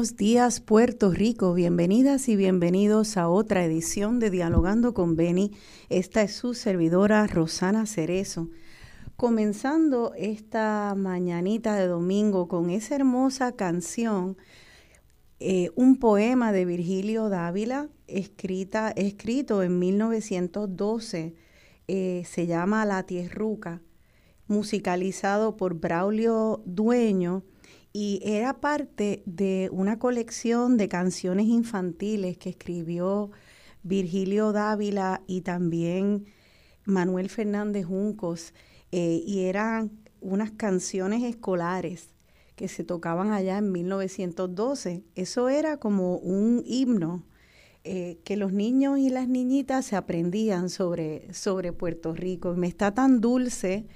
Buenos días Puerto Rico, bienvenidas y bienvenidos a otra edición de Dialogando con Beni. Esta es su servidora Rosana Cerezo. Comenzando esta mañanita de domingo con esa hermosa canción, eh, un poema de Virgilio Dávila, escrita, escrito en 1912, eh, se llama La Tierruca, musicalizado por Braulio Dueño y era parte de una colección de canciones infantiles que escribió Virgilio Dávila y también Manuel Fernández Juncos, eh, y eran unas canciones escolares que se tocaban allá en 1912. Eso era como un himno eh, que los niños y las niñitas se aprendían sobre, sobre Puerto Rico. Me está tan dulce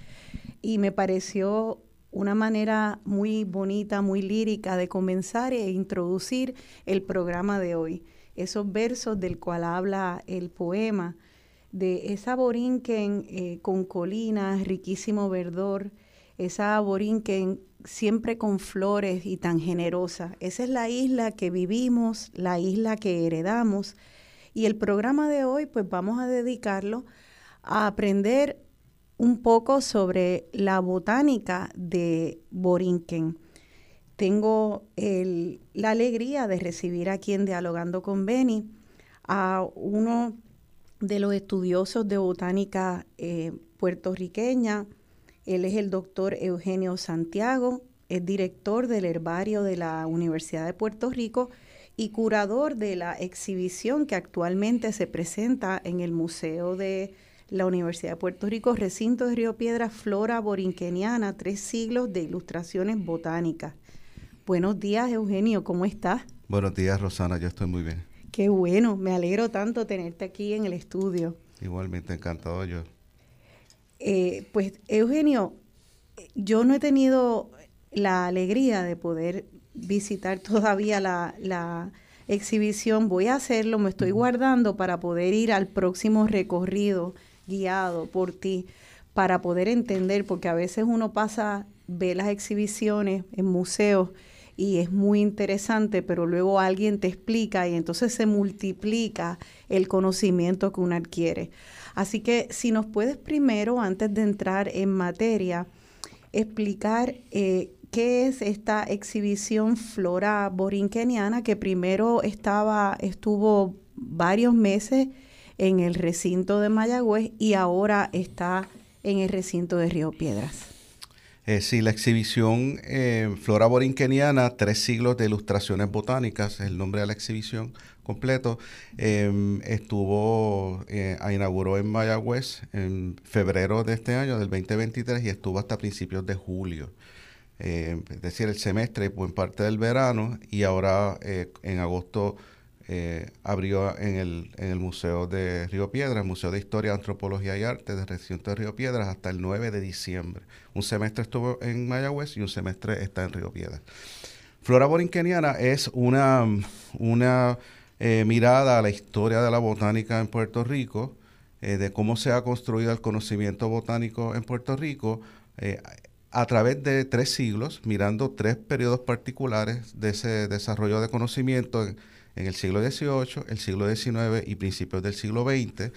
y me pareció una manera muy bonita, muy lírica de comenzar e introducir el programa de hoy. Esos versos del cual habla el poema, de esa borinquen eh, con colinas, riquísimo verdor, esa borinquen siempre con flores y tan generosa. Esa es la isla que vivimos, la isla que heredamos. Y el programa de hoy, pues vamos a dedicarlo a aprender un poco sobre la botánica de Borinquen. Tengo la alegría de recibir aquí en Dialogando con Beni a uno de los estudiosos de botánica eh, puertorriqueña. Él es el doctor Eugenio Santiago, es director del herbario de la Universidad de Puerto Rico y curador de la exhibición que actualmente se presenta en el Museo de la Universidad de Puerto Rico, recinto de Río Piedra, Flora Borinqueniana, tres siglos de ilustraciones botánicas. Buenos días, Eugenio, ¿cómo estás? Buenos días, Rosana, yo estoy muy bien. Qué bueno, me alegro tanto tenerte aquí en el estudio. Igualmente encantado yo. Eh, pues, Eugenio, yo no he tenido la alegría de poder visitar todavía la, la exhibición. Voy a hacerlo, me estoy guardando para poder ir al próximo recorrido guiado por ti para poder entender, porque a veces uno pasa, ve las exhibiciones en museos y es muy interesante, pero luego alguien te explica y entonces se multiplica el conocimiento que uno adquiere. Así que si nos puedes primero, antes de entrar en materia, explicar eh, qué es esta exhibición Flora Borinqueniana que primero estaba, estuvo varios meses en el recinto de Mayagüez y ahora está en el recinto de Río Piedras. Eh, sí, la exhibición eh, Flora Borinqueniana, tres siglos de ilustraciones botánicas, es el nombre de la exhibición completo, em, estuvo, eh, inauguró en Mayagüez en febrero de este año, del 2023, y estuvo hasta principios de julio. Eh, es decir, el semestre, en parte del verano, y ahora en agosto eh, abrió en el, en el Museo de Río Piedras, Museo de Historia, Antropología y Arte del recinto de Río Piedras hasta el 9 de diciembre. Un semestre estuvo en Mayagüez y un semestre está en Río Piedras. Flora Borinqueniana es una, una eh, mirada a la historia de la botánica en Puerto Rico, eh, de cómo se ha construido el conocimiento botánico en Puerto Rico a través de tres siglos, mirando tres periodos particulares de ese desarrollo de conocimiento en el siglo XVIII, el siglo XIX y principios del siglo XX,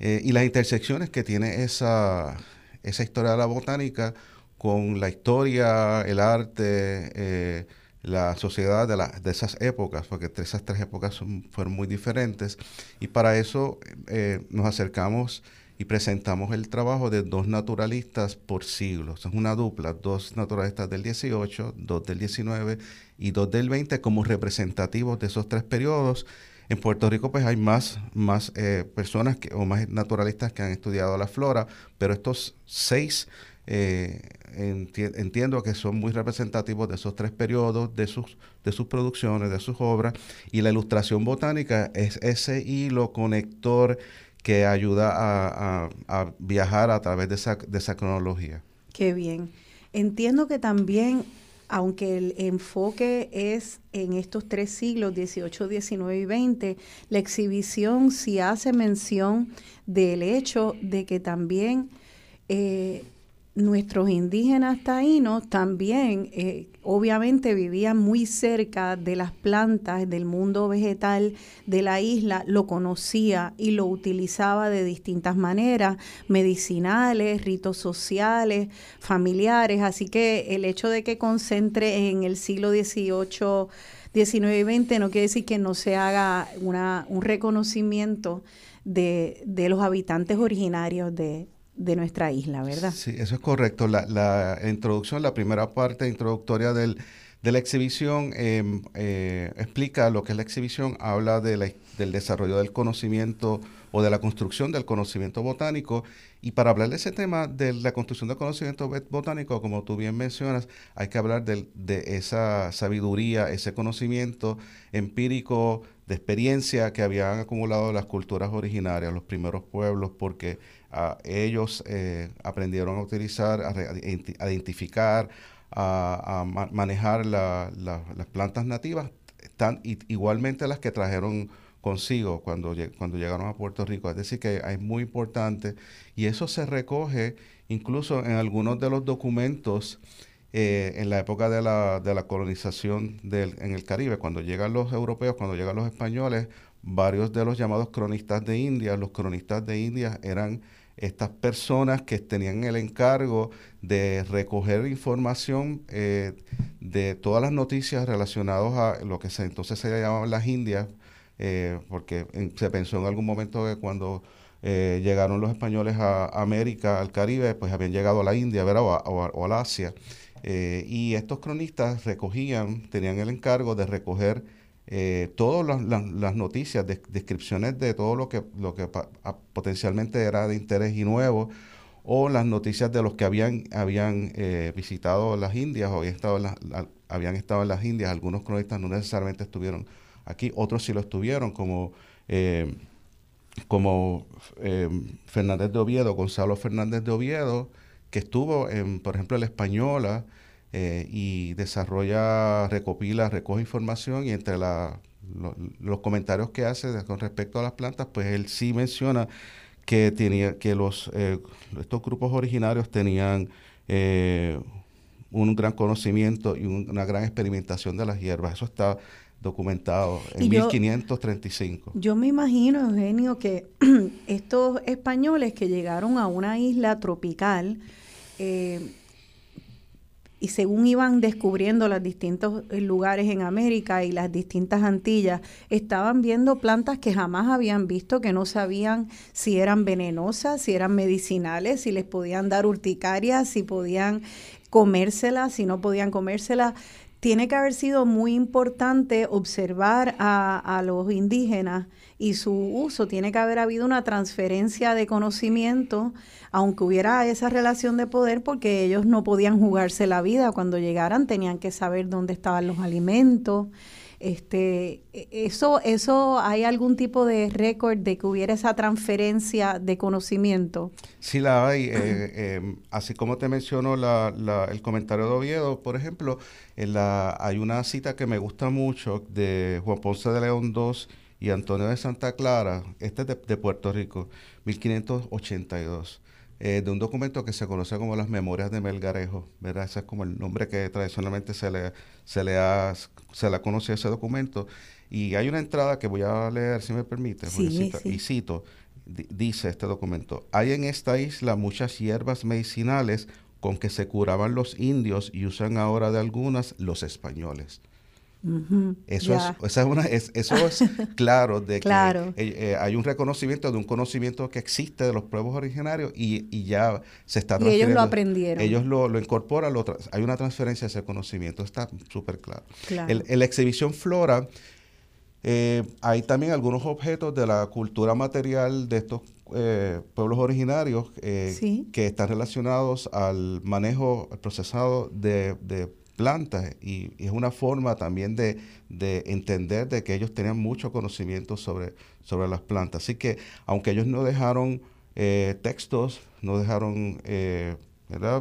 eh, y las intersecciones que tiene esa, esa historia de la botánica con la historia, el arte, eh, la sociedad de, de, esas épocas, porque esas tres épocas fueron muy diferentes, y para eso eh, nos acercamos y presentamos el trabajo de dos naturalistas por siglos. Es una dupla, dos naturalistas del 18, dos del 19 y dos del 20 como representativos de esos tres periodos. En Puerto Rico pues hay más, más eh, personas que, o más naturalistas que han estudiado la flora, pero estos seis eh, entiendo que son muy representativos de esos tres periodos, de sus, de sus producciones, de sus obras, y la ilustración botánica es ese hilo conector que ayuda a, viajar a través de esa, de esa cronología. Qué bien. Entiendo que también, aunque el enfoque es en estos tres siglos, 18, 19 y 20, la exhibición sí hace mención del hecho de que también eh, nuestros indígenas taínos también eh, obviamente vivían muy cerca de las plantas del mundo vegetal de la isla, lo conocía y lo utilizaba de distintas maneras, medicinales, ritos sociales, familiares, así que el hecho de que concentre en el siglo XVIII, XIX y XX no quiere decir que no se haga una, un reconocimiento de, de los habitantes originarios de, de nuestra isla, ¿verdad? Sí, eso es correcto. La, la introducción, la primera parte introductoria del, de la exhibición em, eh, explica lo que es la exhibición, habla de del desarrollo del conocimiento o de la construcción del conocimiento botánico. Y para hablar de ese tema de la construcción del conocimiento botánico, como tú bien mencionas, hay que hablar de esa sabiduría, ese conocimiento empírico de experiencia que habían acumulado las culturas originarias, los primeros pueblos, porque ellos eh, aprendieron a utilizar, a, identificar, a, manejar las plantas nativas, tan, igualmente las que trajeron consigo cuando, cuando llegaron a Puerto Rico. Es decir, que es muy importante y eso se recoge incluso en algunos de los documentos eh, en la época de la, de la colonización en el Caribe, cuando llegan los europeos, cuando llegan los españoles, varios de los llamados cronistas de India, los cronistas de India eran estas personas que tenían el encargo de recoger información eh, de todas las noticias relacionadas a lo que entonces se llamaban las Indias, eh, porque se pensó en algún momento que cuando eh, llegaron los españoles a, América, al Caribe, pues habían llegado a la India O, a, o, a, Asia. y estos cronistas recogían, tenían el encargo de recoger eh, todas las, noticias, descripciones de todo lo que, lo que potencialmente era de interés y nuevo, o las noticias de los que habían, habían eh, visitado las Indias o habían estado, en las, habían estado en las Indias. Algunos cronistas no necesariamente estuvieron aquí, otros sí lo estuvieron, como, eh, como Fernández de Oviedo, Gonzalo Fernández de Oviedo, que estuvo en, por ejemplo, en la Española, eh, y desarrolla, recopila, recoge información y entre los comentarios que hace con respecto a las plantas, pues él sí menciona que tenía que los eh, estos grupos originarios tenían eh, un gran conocimiento y una gran experimentación de las hierbas. Eso está documentado en 1535. Yo me imagino, Eugenio, que estos españoles que llegaron a una isla tropical, y según iban descubriendo los distintos eh, lugares en América y las distintas Antillas, estaban viendo plantas que jamás habían visto, que no sabían si eran venenosas, si eran medicinales, si les podían dar urticaria, si podían comérselas, si no podían comérselas. Tiene que haber sido muy importante observar a, a los indígenas y su uso. Tiene que haber habido una transferencia de conocimiento, aunque hubiera esa relación de poder, porque ellos no podían jugarse la vida. Cuando llegaran tenían que saber dónde estaban los alimentos. Este, e, eso, eso, ¿hay algún tipo de récord de que hubiera esa transferencia de conocimiento? Sí la hay. Eh, em, así como te mencionó la, el comentario de Oviedo, por ejemplo, en la, hay una cita que me gusta mucho de Juan Ponce de León II y Antonio de Santa Clara, este es de, Puerto Rico, 1582, eh, de un documento que se conoce como las Memorias de Melgarejo, ¿verdad? Ese es como el nombre que tradicionalmente se le, se le, ha, se le conoce a ese documento. Y hay una entrada que voy a leer, si me permite, y cito, dice este documento, hay en esta isla muchas hierbas medicinales con que se curaban los indios y usan ahora de algunas los españoles eso, es, una, eso es claro de que eh, eh, hay un reconocimiento de un conocimiento que existe de los pueblos originarios y, ya se está. Y ellos lo aprendieron. Ellos lo, incorporan, hay una transferencia de ese conocimiento, está súper claro. en la exhibición Flora eh, hay también algunos objetos de la cultura material de estos pueblos originarios que están relacionados al manejo, al procesado de, de plantas y, es una forma también de, entender de que ellos tenían mucho conocimiento sobre, sobre las plantas. Así que aunque ellos no dejaron eh, textos, no dejaron eh, eh,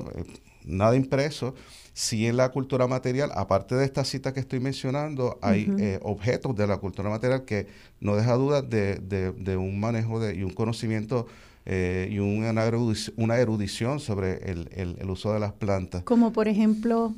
nada impreso, sí en la cultura material, aparte de esta cita que estoy mencionando, hay objetos de la cultura material que no deja dudas de, un manejo de, y un conocimiento y una, erudición, erudición sobre el, el, uso de las plantas. Como por ejemplo...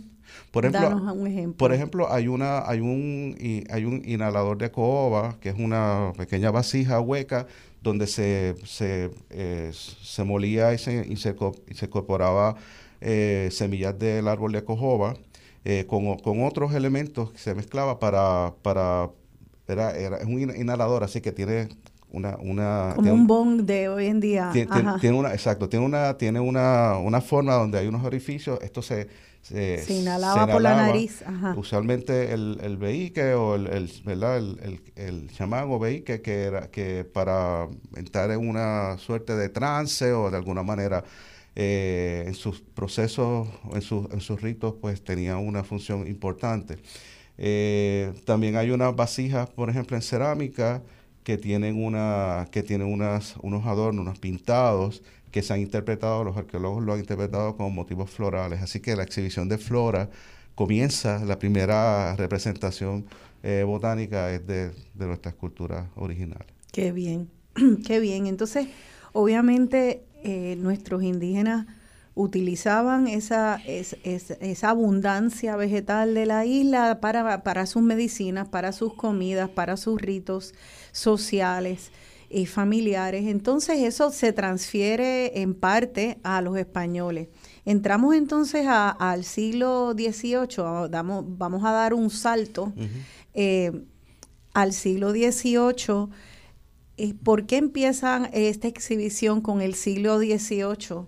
Por ejemplo, Por ejemplo, hay una, hay un, hay un inhalador de coba, que es una pequeña vasija hueca donde se, se, eh, se molía y se, y se, incorporaba eh, semillas del árbol de cojoba eh, con, con, otros elementos que se mezclaba para, para era, era, es un inhalador, así que tiene una, una como un bong de hoy en día. Tiene, una, exacto, tiene una, tiene una, una forma donde hay unos orificios. Esto se, se, inhalaba, por la nariz. Usualmente el, el o el, el, ¿verdad? el, el, chamán o que era que para entrar en una suerte de trance o de alguna manera eh, en sus procesos, en, sus, en sus ritos, pues tenía una función importante. Eh, también hay unas vasijas, por ejemplo, en cerámica que tienen, una, que tienen unas, unos adornos, unos pintados que se han interpretado, los arqueólogos lo han interpretado como motivos florales. Así que la exhibición de flora comienza, la primera representación eh, botánica es de, de nuestra escultura original. Qué bien, qué bien. Entonces, obviamente eh, nuestros indígenas utilizaban esa, esa, abundancia vegetal de la isla para, para sus medicinas, para sus comidas, para sus ritos sociales y familiares. Entonces eso se transfiere en parte a los españoles. Entramos entonces al siglo XVIII, damos, vamos a dar un salto eh, al siglo XVIII. ¿Por qué empiezan esta exhibición con el siglo XVIII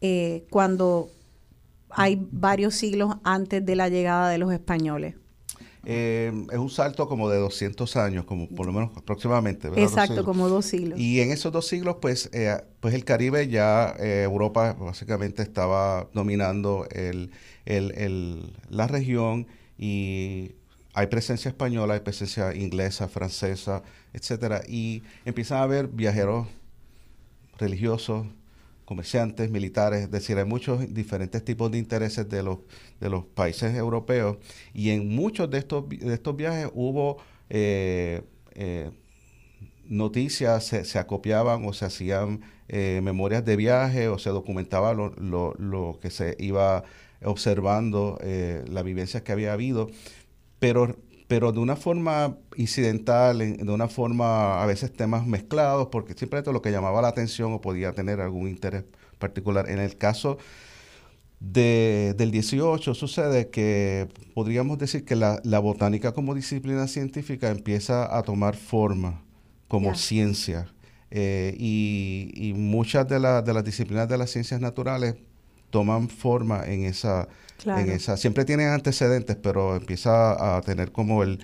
eh, cuando hay varios siglos antes de la llegada de los españoles? Eh, es un salto como de 200 años, como por lo menos aproximadamente. Exacto, como dos siglos. Y en esos dos siglos, pues, eh, pues el Caribe ya, eh, Europa básicamente estaba dominando el, la región y hay presencia española, hay presencia inglesa, francesa, etcétera, y empiezan a haber viajeros religiosos, comerciantes, militares, es decir, hay muchos diferentes tipos de intereses de los, de los países europeos. Y en muchos de estos, de estos viajes hubo eh, eh, noticias, se, acopiaban o se hacían eh, memorias de viaje o se documentaba lo, lo, lo que se iba observando, las vivencias que había habido, pero pero de una forma incidental, de una forma a veces temas mezclados, porque siempre esto lo que llamaba la atención o podía tener algún interés particular. En el caso del 18 sucede que podríamos decir que la, botánica como disciplina científica empieza a tomar forma como ciencia. Eh, y, muchas de, de las disciplinas de las ciencias naturales toman forma en esa, en esa, siempre tienen antecedentes, pero empieza a tener como el,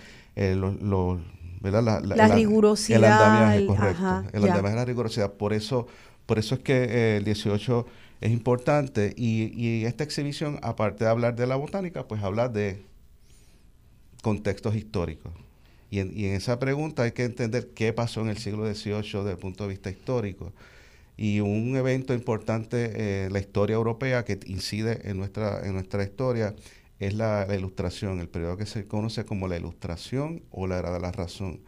La, rigurosidad. El andamiaje, correcto. el andamiaje de la rigurosidad. Por eso, por eso es que eh, el 18 es importante y, y, esta exhibición, aparte de hablar de la botánica, pues habla de contextos históricos. Y en, y en esa pregunta hay que entender qué pasó en el siglo XVIII desde el punto de vista histórico y un evento importante en la historia europea que incide en nuestra, en nuestra historia es la, ilustración, el periodo que se conoce como la ilustración o la era de la razón.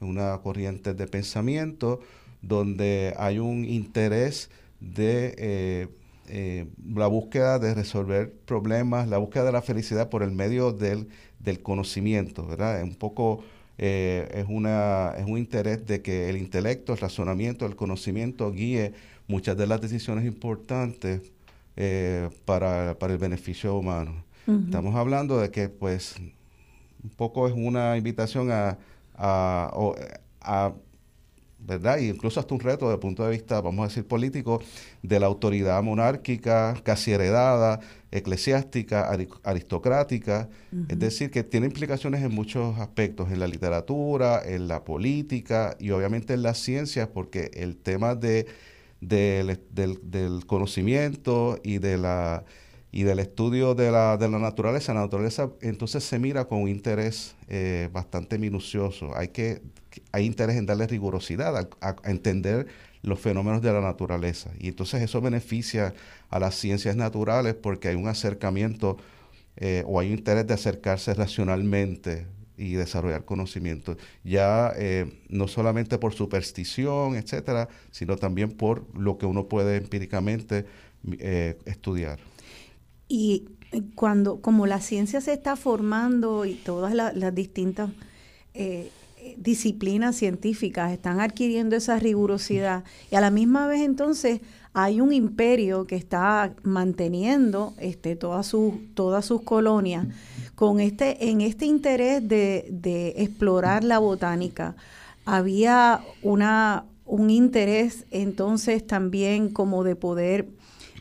Una corriente de pensamiento donde hay un interés de eh, eh, la búsqueda de resolver problemas, la búsqueda de la felicidad por el medio del, del conocimiento, ¿verdad? Un poco eh, es, una, es un interés de que el intelecto, el razonamiento, el conocimiento guíe muchas de las decisiones importantes eh, para, el beneficio humano. Estamos hablando de que, pues, un poco es una invitación a, a, ¿verdad? Y incluso hasta un reto desde el punto de vista, vamos a decir, político, de la autoridad monárquica, casi heredada, eclesiástica, aristocrática, es decir, que tiene implicaciones en muchos aspectos, en la literatura, en la política y obviamente en las ciencias, porque el tema de, del, del, conocimiento y de la y del estudio de la, de la naturaleza, la naturaleza entonces se mira con un interés eh, bastante minucioso. Hay que hay interés en darle rigurosidad, a entender los fenómenos de la naturaleza. Y entonces eso beneficia a las ciencias naturales porque hay un acercamiento eh, o hay un interés de acercarse racionalmente y desarrollar conocimiento. Ya eh, no solamente por superstición, etcétera, sino también por lo que uno puede empíricamente eh, estudiar. Y cuando, como la ciencia se está formando y todas las distintas disciplinas científicas están adquiriendo esa rigurosidad y a la misma vez entonces hay un imperio que está manteniendo este, todas, sus, todas sus colonias con este, en este interés de, de explorar la botánica. Había una, un interés entonces también como de poder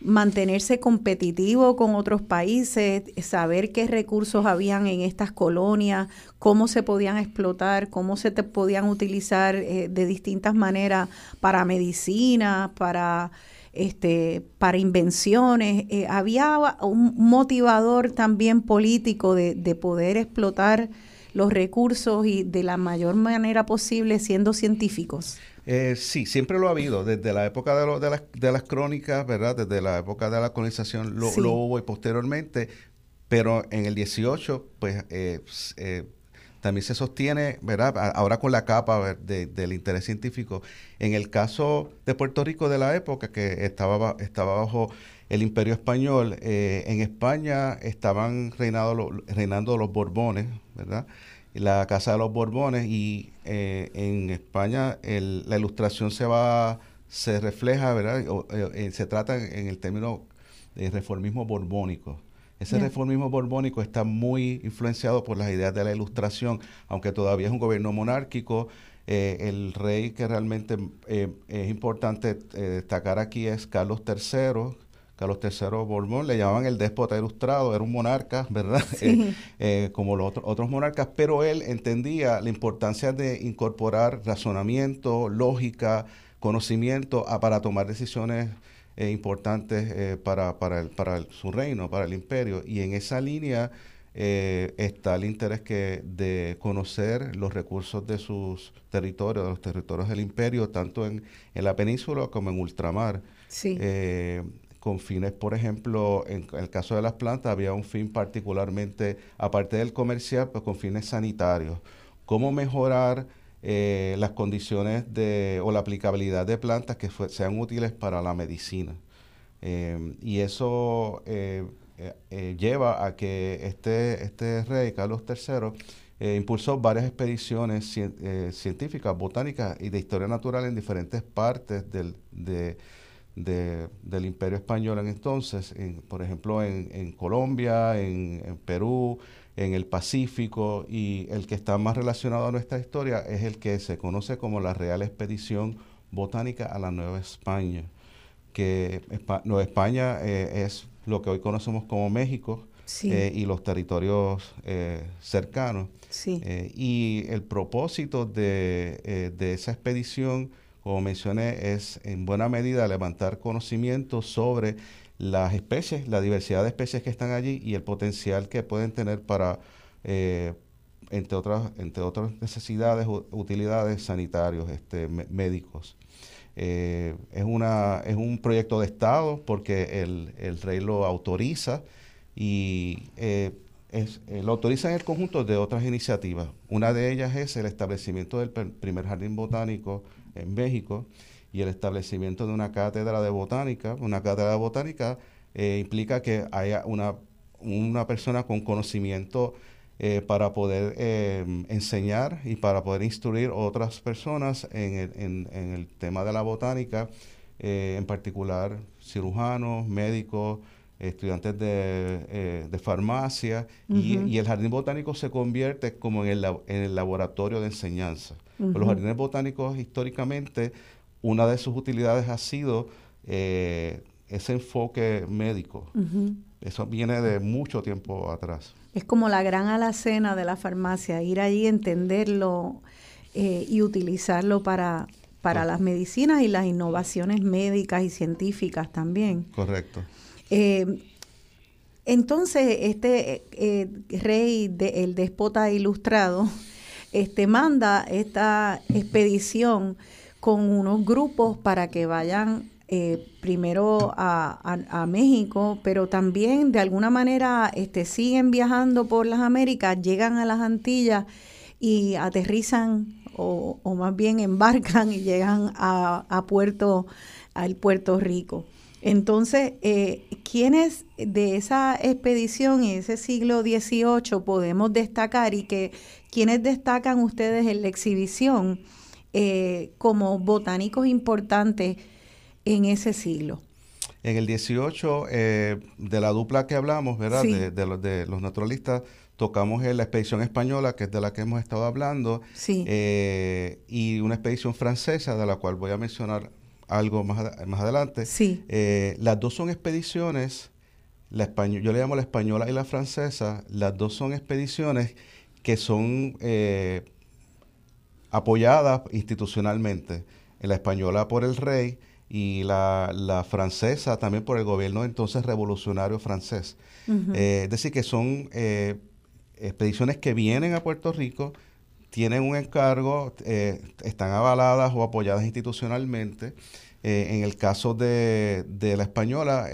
mantenerse competitivo con otros países, saber qué recursos habían en estas colonias, cómo se podían explotar, cómo se te podían utilizar eh, de distintas maneras para medicina, para este, para invenciones. Eh, había un motivador también político de, de poder explotar los recursos y de la mayor manera posible siendo científicos. Eh, sí, siempre lo ha habido, desde la época de, de, las, de, las, crónicas, ¿verdad? Desde la época de la colonización lo, hubo y posteriormente, pero en el 18, pues eh, eh, también se sostiene, ¿verdad? Ahora con la capa del interés científico. En el caso de Puerto Rico de la época, que estaba, estaba bajo el imperio español, en España estaban reinando los Borbones, ¿verdad? La Casa de los Borbones y eh, en España la ilustración se va se refleja, ¿verdad? Eh, eh, se trata en el término de reformismo borbónico. Ese reformismo borbónico está muy influenciado por las ideas de la ilustración, aunque todavía es un gobierno monárquico. el rey que realmente es importante destacar aquí es Carlos III, Carlos III Borbón, le llamaban el déspota ilustrado, era un monarca, ¿verdad? Eh, eh, como los otros monarcas, pero él entendía la importancia de incorporar razonamiento, lógica, conocimiento para tomar decisiones eh, importantes para, para, para su reino, para el imperio. Y en esa línea está el interés que, de conocer los recursos de sus territorios, de los territorios del imperio, tanto en, en la península como en ultramar. Sí con fines, por ejemplo, en, el caso de las plantas había un fin particularmente, aparte del comercial, pues con fines sanitarios. ¿Cómo mejorar eh, las condiciones de, o la aplicabilidad de plantas que sean útiles para la medicina? Eh, y eso eh, lleva a que este, este rey, Carlos III, impulsó varias expediciones científicas, botánicas y de historia natural en diferentes partes del, de, del Imperio Español en entonces, por ejemplo, en, Colombia, en, Perú, en el Pacífico, y el que está más relacionado a nuestra historia es el que se conoce como la Real Expedición Botánica a la Nueva España, que Nueva España eh, es lo que hoy conocemos como México eh, y los territorios eh, cercanos. y el propósito de, de esa expedición como mencioné, es en buena medida levantar conocimiento sobre las especies, la diversidad de especies que están allí y el potencial que pueden tener para, eh, entre, otras, entre otras necesidades, utilidades sanitarios, este, médicos. Eh, es, una, es un proyecto de Estado porque el, el rey lo autoriza y eh, lo autoriza en el conjunto de otras iniciativas. Una de ellas es el establecimiento del primer jardín botánico en México y el establecimiento de una cátedra de botánica. Una cátedra de botánica eh, implica que haya una, una persona con conocimiento eh, para poder eh, enseñar y para poder instruir otras personas en el, en, el tema de la botánica, en particular cirujanos, médicos, estudiantes de, de farmacia, y, y, el jardín botánico se convierte como en el, en el laboratorio de enseñanza. Los jardines botánicos históricamente, una de sus utilidades ha sido eh, ese enfoque médico. Eso viene de mucho tiempo atrás. Es como la gran alacena de la farmacia, ir allí, entenderlo eh, y utilizarlo para, para las medicinas y las innovaciones médicas y científicas también. Correcto. Eh, entonces, este rey, de, el déspota ilustrado, este, manda esta expedición con unos grupos para que vayan eh, primero a, México, pero también de alguna manera este, siguen viajando por las Américas, llegan a las Antillas y aterrizan o, más bien embarcan y llegan a, Puerto, al Puerto Rico. Entonces, eh, ¿quiénes de esa expedición y ese siglo XVIII podemos destacar y que ¿Quiénes destacan ustedes en la exhibición eh, como botánicos importantes en ese siglo? En el 18, eh, de la dupla que hablamos, ¿verdad? De, los, de los naturalistas, tocamos en la expedición española, que es de la que hemos estado hablando, sí. Y una expedición francesa, de la cual voy a mencionar algo más, más adelante. Sí. las dos son expediciones, la yo le llamo la española y la francesa, las dos son expediciones que son eh, apoyadas institucionalmente. La española por el rey y la, francesa también por el gobierno entonces revolucionario francés. Eh, es decir, que son eh, expediciones que vienen a Puerto Rico, tienen un encargo, están avaladas o apoyadas institucionalmente. en el caso de, de la española,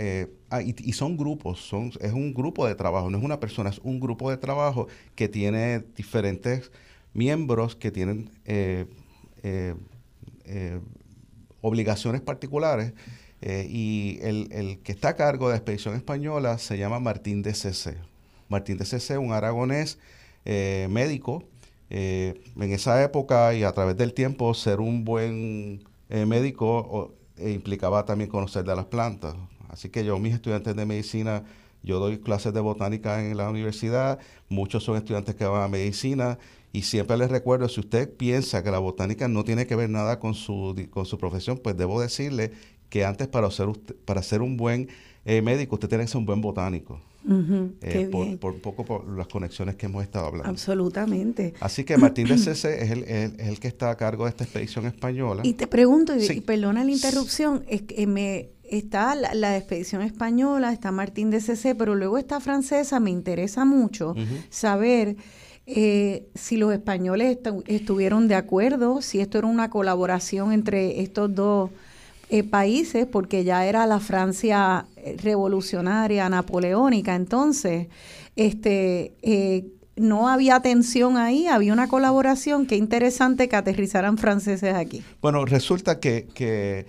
Ah, y, son grupos, es un grupo de trabajo, no es una persona, es un grupo de trabajo que tiene diferentes miembros que tienen eh, eh, eh, obligaciones particulares. y el, que está a cargo de la expedición española se llama Martín de CC. Martín de CC, un aragonés médico. En esa época y a través del tiempo, ser un buen médico implicaba también conocer de las plantas. Así que yo, mis estudiantes de medicina, yo doy clases de botánica en la universidad, muchos son estudiantes que van a medicina y siempre les recuerdo, si usted piensa que la botánica no tiene que ver nada con su, con su profesión, pues debo decirle que antes para ser, para ser un buen eh, médico, usted tiene que ser un buen botánico. Eh, por, un poco por las conexiones que hemos estado hablando. Absolutamente. Así que Martín de Cese es el, el, que está a cargo de esta expedición española. Y te pregunto, y, perdona la interrupción, es que me está la, expedición española, está Martín de Cese, pero luego está francesa, me interesa mucho saber eh, si los españoles estuvieron de acuerdo, si esto era una colaboración entre estos dos eh, países, porque ya era la Francia eh, revolucionaria, napoleónica, entonces, este, eh, no había tensión ahí, había una colaboración, qué interesante que aterrizaran franceses aquí. Bueno, resulta que, que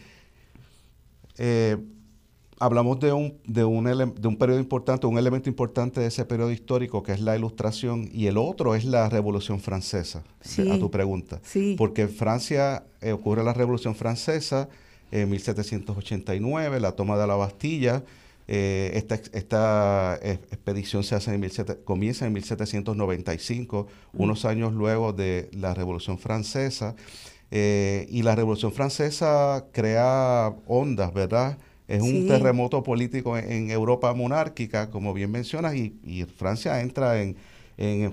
hablamos de un, de, un de un periodo importante, un elemento importante de ese periodo histórico que es la ilustración y el otro es la Revolución Francesa, a tu pregunta. Sí. Porque en Francia ocurre la Revolución Francesa, en 1789, la toma de la Bastilla. Eh, esta, esta expedición se hace en comienza en 1795, mm. unos años luego de la Revolución Francesa. Eh, y la Revolución Francesa crea ondas, ¿verdad? Es un terremoto político en, Europa monárquica, como bien mencionas, y, Francia entra en,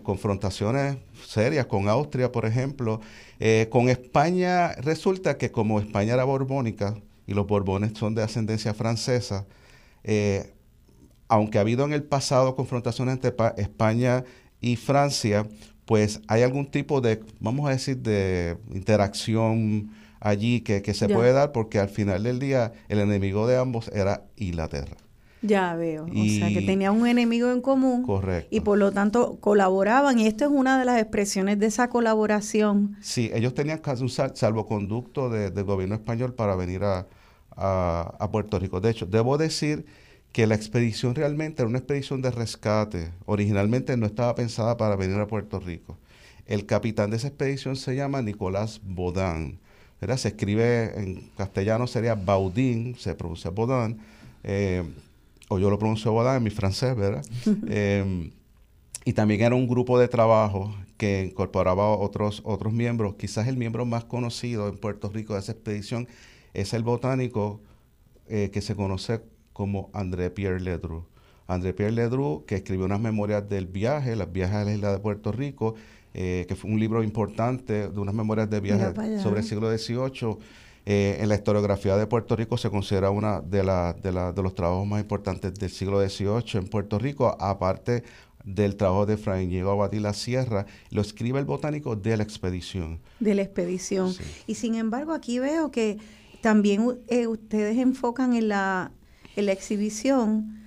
confrontaciones serias con Austria, por ejemplo. Eh, con España resulta que como España era borbónica y los borbones son de ascendencia francesa, eh, aunque ha habido en el pasado confrontaciones entre España y Francia, pues hay algún tipo de, vamos a decir, de interacción allí que, se puede dar porque al final del día el enemigo de ambos era Inglaterra. Ya veo, o sea que tenía un enemigo en común correcto. y por lo tanto colaboraban y esto es una de las expresiones de esa colaboración. Sí, ellos tenían casi un salvoconducto del gobierno español para venir a, a Puerto Rico. De hecho, debo decir que la expedición realmente era una expedición de rescate. Originalmente no estaba pensada para venir a Puerto Rico. El capitán de esa expedición se llama Nicolás Baudin. Se escribe en castellano, sería Baudin, se pronuncia Baudin, eh, o yo lo pronuncio Baudin en mi francés, ¿verdad? Em, y también era un grupo de trabajo que incorporaba otros, otros miembros. Quizás el miembro más conocido en Puerto Rico de esa expedición es el botánico eh, que se conoce como André Pierre Ledru. André Pierre Ledru, que escribió unas memorias del viaje, las viajes a la isla de Puerto Rico, eh, que fue un libro importante de unas memorias de viaje sobre el siglo XVIII. Eh, en la historiografía de Puerto Rico se considera una de, de, de, los trabajos más importantes del siglo XVIII en Puerto Rico, aparte del trabajo de Fray Diego Abadí La Sierra, lo escribe el botánico de la expedición. De la expedición. Y sin embargo, aquí veo que también eh, ustedes enfocan en la, en la exhibición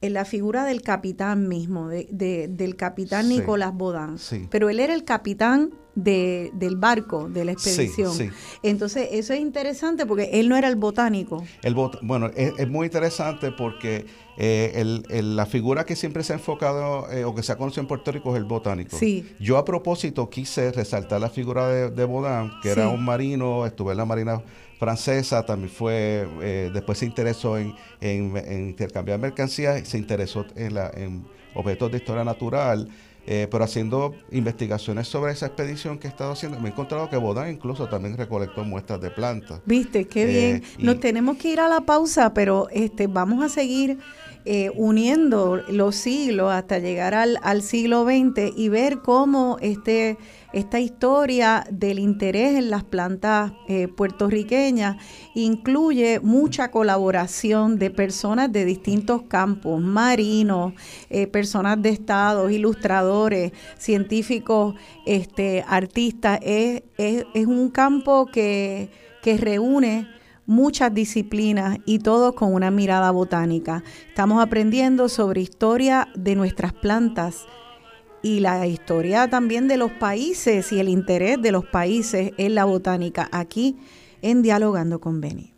en la figura del capitán mismo, de, del capitán Nicolás Bodán. Pero él era el capitán de, del barco, de la expedición. Entonces, eso es interesante porque él no era el botánico. El bueno, es, muy interesante porque eh, la figura que siempre se ha enfocado eh, o que se ha conocido en Puerto Rico es el botánico. Yo a propósito quise resaltar la figura de, de que era un marino, estuve en la Marina francesa, también fue, eh, después se interesó en, intercambiar mercancías, se interesó en, la, en objetos de historia natural, eh, pero haciendo investigaciones sobre esa expedición que he estado haciendo, me he encontrado que Bodán incluso también recolectó muestras de plantas. Viste, qué bien. Eh, Nos tenemos que ir a la pausa, pero este vamos a seguir uniendo los siglos hasta llegar al, al siglo XX y ver cómo este esta historia del interés en las plantas eh, puertorriqueñas incluye mucha colaboración de personas de distintos campos, marinos, eh, personas de estados, ilustradores, científicos, este, artistas. Es, un campo que, que reúne muchas disciplinas y todos con una mirada botánica. Estamos aprendiendo sobre historia de nuestras plantas y la historia también de los países y el interés de los países en la botánica aquí en Dialogando con Beni.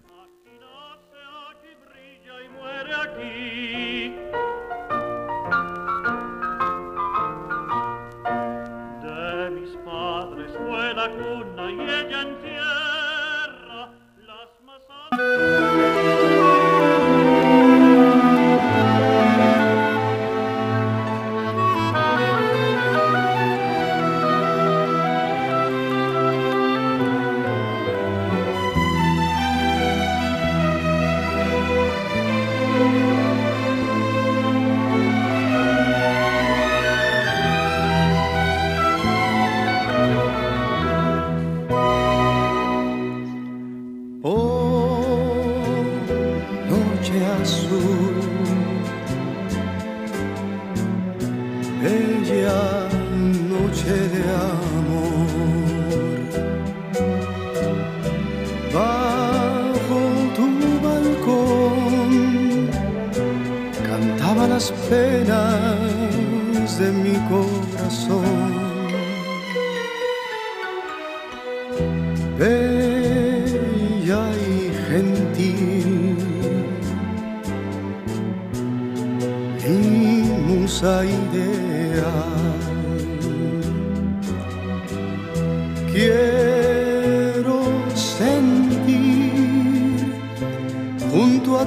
Quiero sentir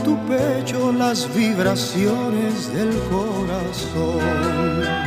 tu pecho las vibraciones del corazón.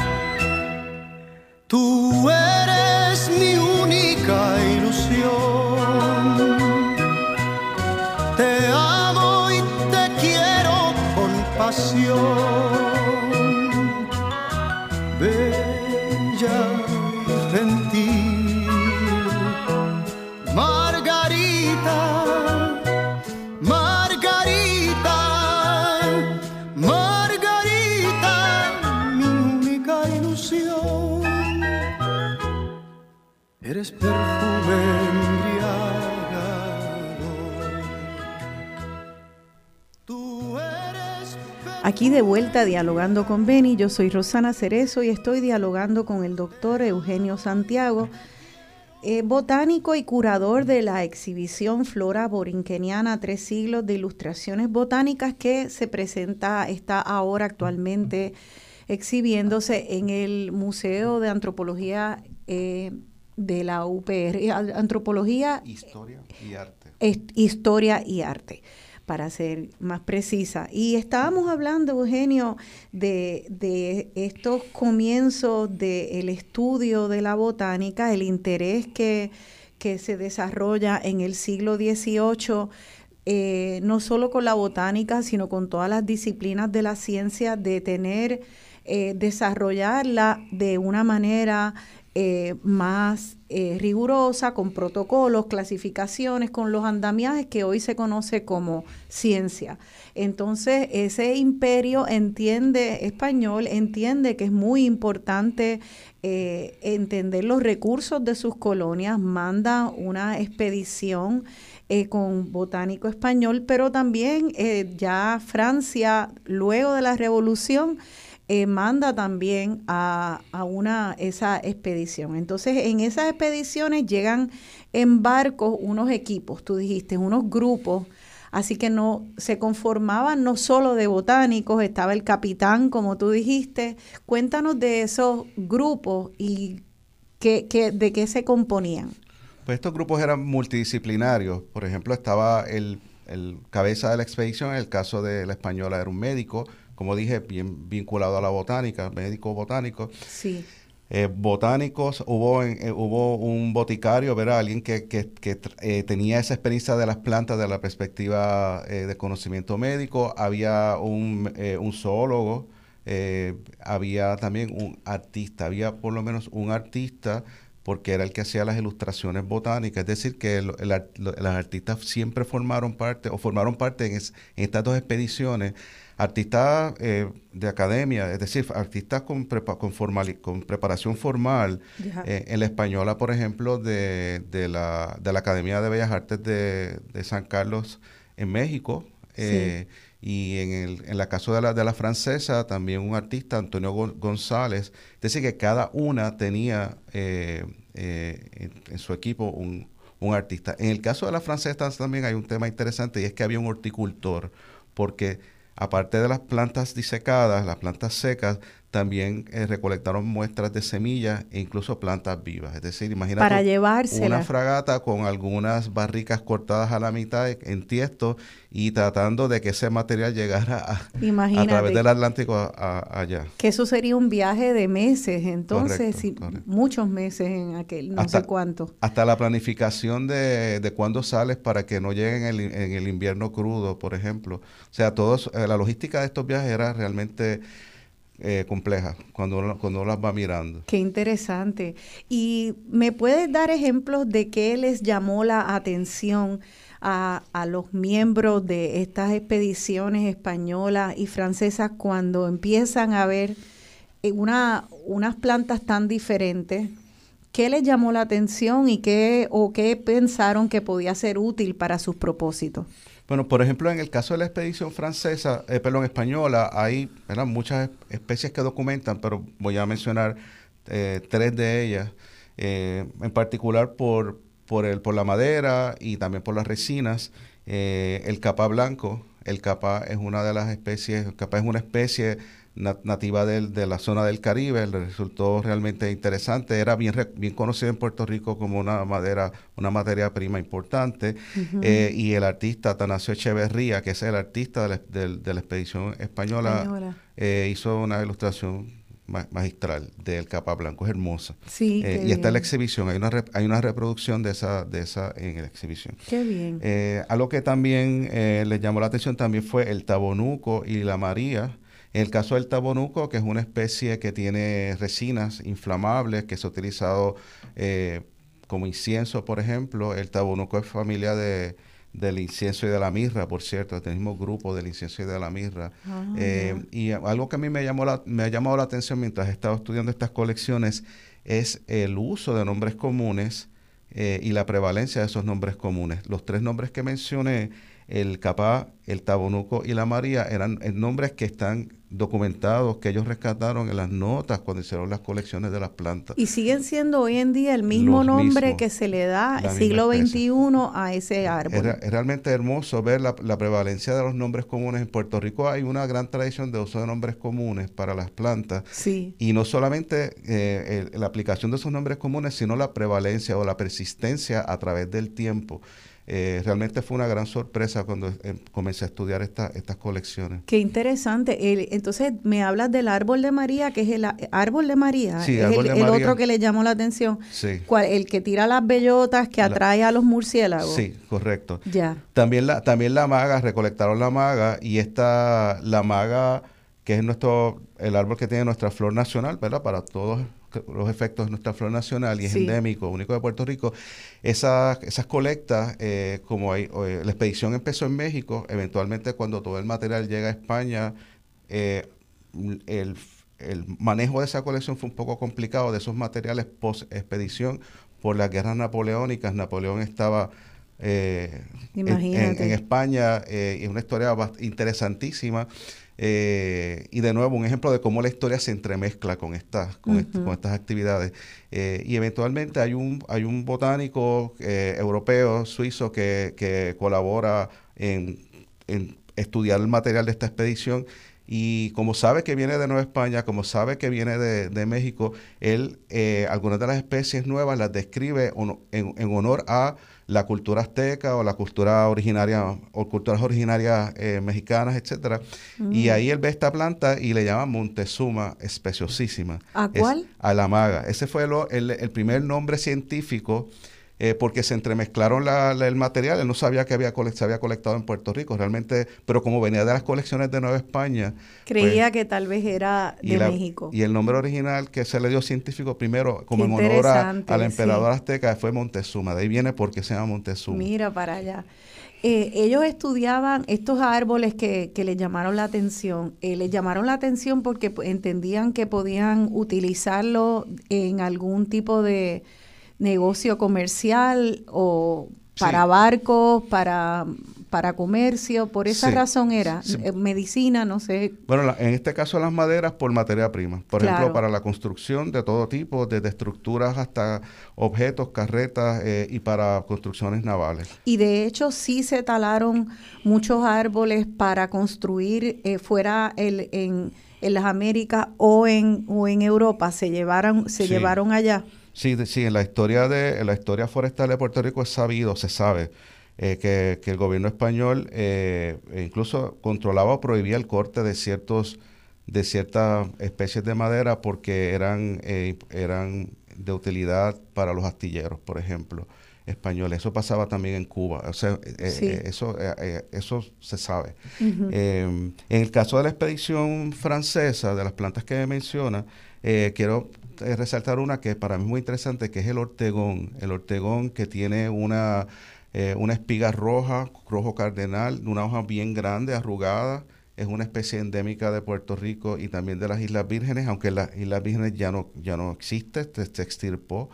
Aquí de vuelta dialogando con Beni, yo soy Rosana Cerezo y estoy dialogando con el doctor Eugenio Santiago, eh, botánico y curador de la exhibición Flora Borinqueniana, tres siglos de ilustraciones botánicas que se presenta, está ahora actualmente exhibiéndose en el Museo de Antropología eh, de la UPR, Antropología, Historia y Arte. Historia y Arte para ser más precisa. Y estábamos hablando, Eugenio, de, de estos comienzos del estudio de la botánica, el interés que, que se desarrolla en el siglo XVIII. Eh, no solo con la botánica, sino con todas las disciplinas de la ciencia, de tener, eh, desarrollarla de una manera eh, más eh, rigurosa, con protocolos, clasificaciones, con los andamiajes que hoy se conoce como ciencia. Entonces, ese imperio entiende, español, entiende que es muy importante eh, entender los recursos de sus colonias, manda una expedición con botánico español, pero también ya Francia, luego de la revolución, eh, manda también a, una esa expedición. Entonces, en esas expediciones llegan en barcos unos equipos, tú dijiste, unos grupos. Así que no se conformaban no solo de botánicos, estaba el capitán, como tú dijiste. Cuéntanos de esos grupos y qué, de qué se componían. Pues estos grupos eran multidisciplinarios. Por ejemplo, estaba el, el cabeza de la expedición, en el caso de la española era un médico, como dije, bien vinculado a la botánica, médico botánico. Sí. Eh, botánicos, hubo, eh, hubo un boticario, ¿verdad? Alguien que, que, eh, tenía esa experiencia de las plantas de la perspectiva de conocimiento médico, había un, un zoólogo, había también un artista, había por lo menos un artista porque era el que hacía las ilustraciones botánicas, es decir, que las artistas siempre formaron parte o formaron parte en, en estas dos expediciones artistas eh, de academia, es decir, artistas con, con, con preparación formal, eh, en la española, por ejemplo, de, de, la, de la Academia de Bellas Artes de, San Carlos en México. Eh, y en, el, en la caso de la, de la francesa, también un artista, Antonio González. Es decir, que cada una tenía en, en, su equipo un, un artista. En el caso de la francesa también hay un tema interesante y es que había un horticultor, porque aparte de las plantas disecadas, las plantas secas, también eh, recolectaron muestras de semillas e incluso plantas vivas. Es decir, imagínate Para una fragata con algunas barricas cortadas a la mitad en tiesto y tratando de que ese material llegara a, través del Atlántico allá. Que eso sería un viaje de meses, entonces, muchos meses en aquel, no sé cuánto. Hasta la planificación de, de cuándo sales para que no lleguen en el, en el invierno crudo, por ejemplo. O sea, todos, eh, la logística de estos viajes era realmente eh, compleja cuando cuando las va mirando. Qué interesante. ¿Y me puedes dar ejemplos de qué les llamó la atención a, a los miembros de estas expediciones españolas y francesas cuando empiezan a ver eh, una, unas plantas tan diferentes? ¿Qué les llamó la atención y qué o qué pensaron que podía ser útil para sus propósitos? Bueno, por ejemplo, en el caso de la expedición francesa, eh, perdón, española, hay muchas especies que documentan, pero voy a mencionar eh, tres de ellas, eh, en particular por, por, el, por la madera y también por las resinas. el capa blanco El capá es una de las especies, el capá es una especie nativa de la zona del Caribe, le resultó realmente interesante, era bien, bien conocido en Puerto Rico como una madera, una materia prima importante, eh, y el artista Tanasio Echeverría, que es el artista de la, expedición española, eh, hizo una ilustración magistral del capa blanco, es hermosa. Sí, eh, y está en la exhibición, hay una, hay una reproducción de esa, de esa en la exhibición. Qué bien. algo que también les llamó la atención también fue el tabonuco y la María, en el caso del tabonuco, que es una especie que tiene resinas inflamables, que se ha utilizado eh, como incienso, por ejemplo, el tabonuco es familia de, del incienso y de la mirra, por cierto, del mismo grupo del incienso y de la mirra. Ah, eh, y algo que a mí me, llamó la, me ha llamado la atención mientras he estado estudiando estas colecciones es el uso de nombres comunes eh, y la prevalencia de esos nombres comunes. Los tres nombres que mencioné, el capá, el tabonuco y la maría, eran nombres que están documentados que ellos rescataron en las notas cuando hicieron las colecciones de las plantas. Y siguen siendo hoy en día el mismo nombre que se le da el siglo XXI a ese árbol. Es, realmente hermoso ver la, prevalencia de los nombres comunes. En Puerto Rico hay una gran tradición de uso de nombres comunes para las plantas. Sí. Y no solamente eh, la aplicación de esos nombres comunes, sino la prevalencia o la persistencia a través del tiempo. Eh, realmente fue una gran sorpresa cuando eh, comencé a estudiar estas colecciones. Qué interesante. entonces, me hablas del árbol de María, que es el árbol de María. Sí, es el, otro que le llamó la atención. Sí. el que tira las bellotas, que atrae a los murciélagos. Sí, correcto. Ya. También la, también la maga, recolectaron la maga, y esta, la maga, que es nuestro, el árbol que tiene nuestra flor nacional, ¿verdad? Para todos los efectos de nuestra flor nacional y es endémico, único de Puerto Rico, esas, esas colectas, eh, como hay, eh, la expedición empezó en México, eventualmente cuando todo el material llega a España, eh, el, manejo de esa colección fue un poco complicado de esos materiales post-expedición por las guerras napoleónicas. Napoleón estaba... en, en, España y es una historia interesantísima eh, y de nuevo, un ejemplo de cómo la historia se entremezcla con estas, con, estas actividades. Eh, y eventualmente hay un, hay un botánico eh, europeo, suizo, que, que colabora en, en, estudiar el material de esta expedición. Y como sabe que viene de Nueva España, como sabe que viene de, de México, él algunas de las especies nuevas las describe en, en honor a la cultura azteca o la cultura originaria o culturas originarias eh, mexicanas, etcétera. Y mm. ahí él ve esta planta y le llama Montezuma especiosísima. ¿A cuál? a la maga. Ese fue el, el primer nombre científico eh, porque se entremezclaron el material. Él no sabía que había se había colectado en Puerto Rico, realmente, pero como venía de las colecciones de Nueva España. Creía pues, que tal vez era de México. Y el nombre original que se le dio científico primero, como en honor al emperador azteca, fue Montezuma. De ahí viene porque se llama Montezuma. Mira para allá. Eh, ellos estudiaban estos árboles que, que les llamaron la atención. Eh, les llamaron la atención porque pues, entendían que podían utilizarlo en algún tipo de negocio comercial o para barcos, para, para comercio, por esa razón era, eh, medicina, no sé. Bueno, en este caso las maderas por materia prima, por ejemplo, para la construcción de todo tipo, desde estructuras hasta objetos, carretas eh, y para construcciones navales. Y de hecho sí se talaron muchos árboles para construir eh, fuera el, en, en las Américas o en, o en Europa, se, llevaron, se llevaron allá. Sí, sí, en la historia de la historia forestal de Puerto Rico es sabido, se sabe eh, que, el gobierno español eh, incluso controlaba o prohibía el corte de ciertos de ciertas especies de madera porque eran eh, eran de utilidad para los astilleros, por ejemplo, españoles. Eso pasaba también en Cuba. O sea, eso eso se sabe. en el caso de la expedición francesa de las plantas que menciona, quiero eh, resaltar una que para mí es muy interesante, que es el ortegón. El ortegón que tiene una, eh, una espiga roja, rojo cardenal, una hoja bien grande, arrugada. Es una especie endémica de Puerto Rico y también de las Islas Vírgenes, aunque las Islas Vírgenes ya no, ya no existe, se, extirpó.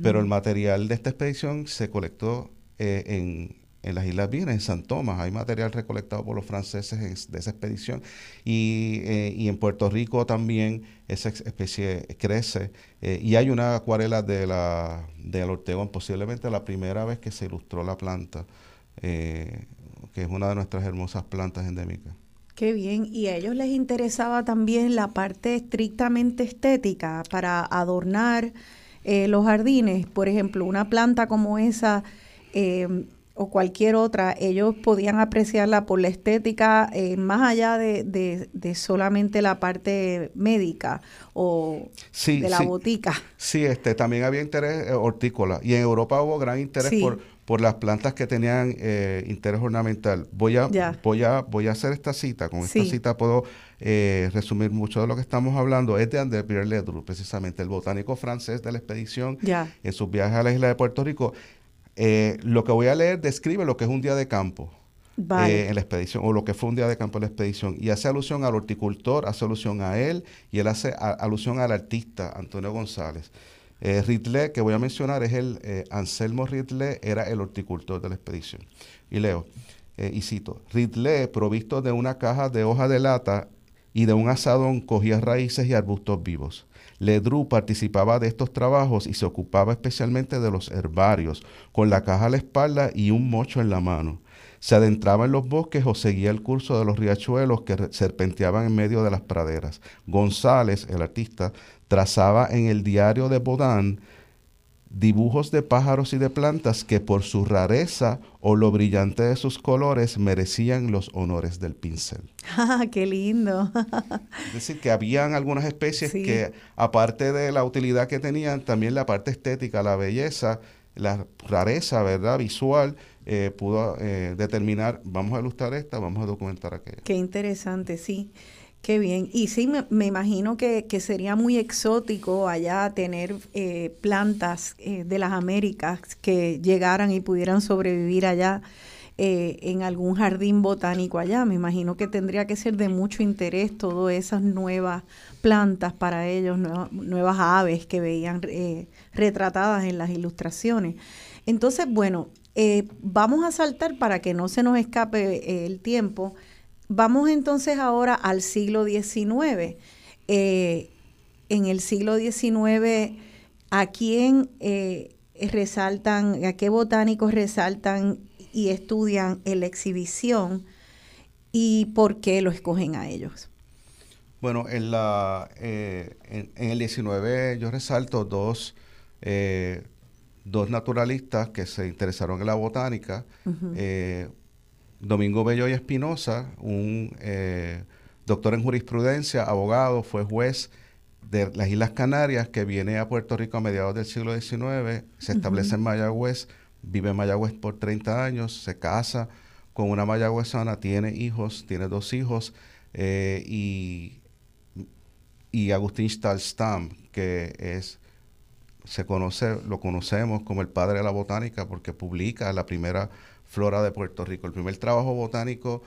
Pero el material de esta expedición se colectó eh, en, en las Islas Vírgenes, en San Tomás. Hay material recolectado por los franceses de esa expedición. Y, eh, y, en Puerto Rico también esa especie crece. Eh, y hay una acuarela de la, del Ortegón, posiblemente la primera vez que se ilustró la planta. Eh, que es una de nuestras hermosas plantas endémicas. Qué bien. ¿Y a ellos les interesaba también la parte estrictamente estética para adornar los jardines? Por ejemplo, una planta como esa o cualquier otra, ellos podían apreciarla por la estética eh, más allá de, de, solamente la parte médica o de la botica. Sí, este, también había interés hortícola y en Europa hubo gran interés por por las plantas que tenían eh, interés ornamental. Voy a, voy, a, voy a hacer esta cita. Con esta cita puedo eh, resumir mucho de lo que estamos hablando. Es de André Pierre Ledru, precisamente, el botánico francés de la expedición en sus viajes a la isla de Puerto Rico. Eh, lo que voy a leer describe lo que es un día de campo. en la expedición, o lo que fue un día de campo en la expedición, y hace alusión al horticultor, hace alusión a él, y él hace alusión al artista Antonio González. Eh, Ridley, que voy a mencionar, es el eh, Anselmo Ridley, era el horticultor de la expedición. Y leo, eh, y cito, Ridley, provisto de una caja de hoja de lata y de un asadón, cogía raíces y arbustos vivos. Ledru participaba de estos trabajos y se ocupaba especialmente de los herbarios, con la caja a la espalda y un mocho en la mano. Se adentraba en los bosques o seguía el curso de los riachuelos que serpenteaban en medio de las praderas. González, el artista, trazaba en el diario de Bodán dibujos de pájaros y de plantas que por su rareza o lo brillante de sus colores merecían los honores del pincel. ¡Ah, qué lindo! es decir, que habían algunas especies que, aparte de la utilidad que tenían, también la parte estética, la belleza, la rareza, ¿verdad?, visual, eh, pudo eh, determinar, vamos a ilustrar esta, vamos a documentar aquella. Qué interesante, sí. Qué bien. Y sí, me, imagino que, sería muy exótico allá tener eh, plantas eh, de las Américas que llegaran y pudieran sobrevivir allá eh, en algún jardín botánico allá. Me imagino que tendría que ser de mucho interés todas esas nuevas plantas para ellos, nuevas, aves que veían retratadas en las ilustraciones. Entonces, bueno, vamos a saltar para que no se nos escape el tiempo Vamos entonces ahora al siglo XIX. Eh, en el siglo XIX, ¿a quién eh, resaltan, a qué botánicos resaltan y estudian en la exhibición y por qué lo escogen a ellos? Bueno, en, la, eh, en, el 19 yo resalto dos, dos naturalistas que se interesaron en la botánica. Domingo Bello y Espinosa, un eh, doctor en jurisprudencia, abogado, fue juez de las Islas Canarias, que viene a Puerto Rico a mediados del siglo XIX, se establece en Mayagüez, vive en Mayagüez por 30 años, se casa con una mayagüezana, tiene hijos, tiene dos hijos, eh, y, y Agustín Stahlstam, que es se conoce, lo conocemos como el padre de la botánica porque publica la primera flora de Puerto Rico. El primer trabajo botánico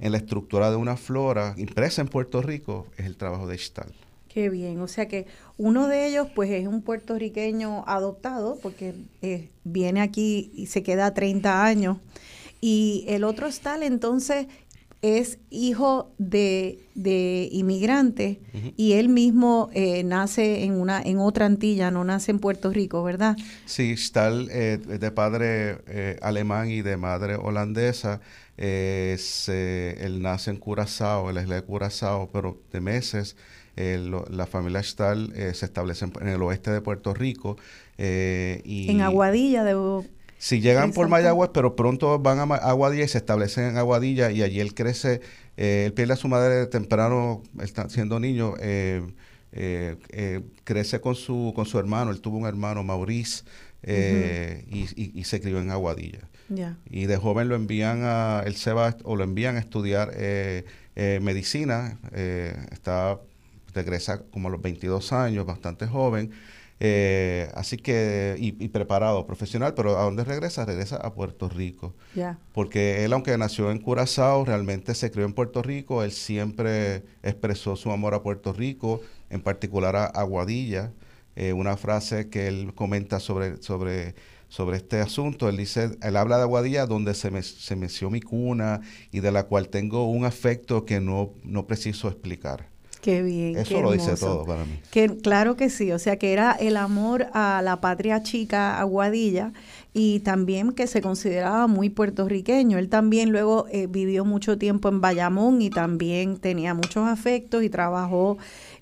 en la estructura de una flora impresa en Puerto Rico es el trabajo de Stahl. Qué bien, o sea que uno de ellos pues es un puertorriqueño adoptado porque eh, viene aquí y se queda 30 años y el otro Stahl entonces es hijo de, de inmigrantes y él mismo eh, nace en una en otra Antilla, no nace en Puerto Rico, ¿verdad? Sí, Stahl eh, de padre eh, alemán y de madre holandesa. él nace en Curazao, en la isla de Curazao, pero de meses la familia Stahl se establece en, el oeste de Puerto Rico. y, en Aguadilla, debo si llegan por Mayagüez, pero pronto van a Aguadilla y se establecen en Aguadilla y allí él crece, eh, él pierde a su madre temprano, está siendo niño, eh, eh, crece con su, con su hermano, él tuvo un hermano, Maurice, y, se crió en Aguadilla. Y de joven lo envían a, él se va, o lo envían a estudiar medicina, está, regresa como a los 22 años, bastante joven, eh, así que, y, preparado profesional, pero ¿a dónde regresa? Regresa a Puerto Rico. Porque él, aunque nació en Curazao, realmente se crió en Puerto Rico, él siempre expresó su amor a Puerto Rico, en particular a Aguadilla. Eh, una frase que él comenta sobre, sobre, sobre este asunto, él dice, él habla de Aguadilla donde se, me, se meció mi cuna y de la cual tengo un afecto que no, no preciso explicar. Qué bien. Eso lo dice todo para mí. Que, claro que sí, o sea que era el amor a la patria chica aguadilla y también que se consideraba muy puertorriqueño. Él también luego eh, vivió mucho tiempo en Bayamón y también tenía muchos afectos y trabajó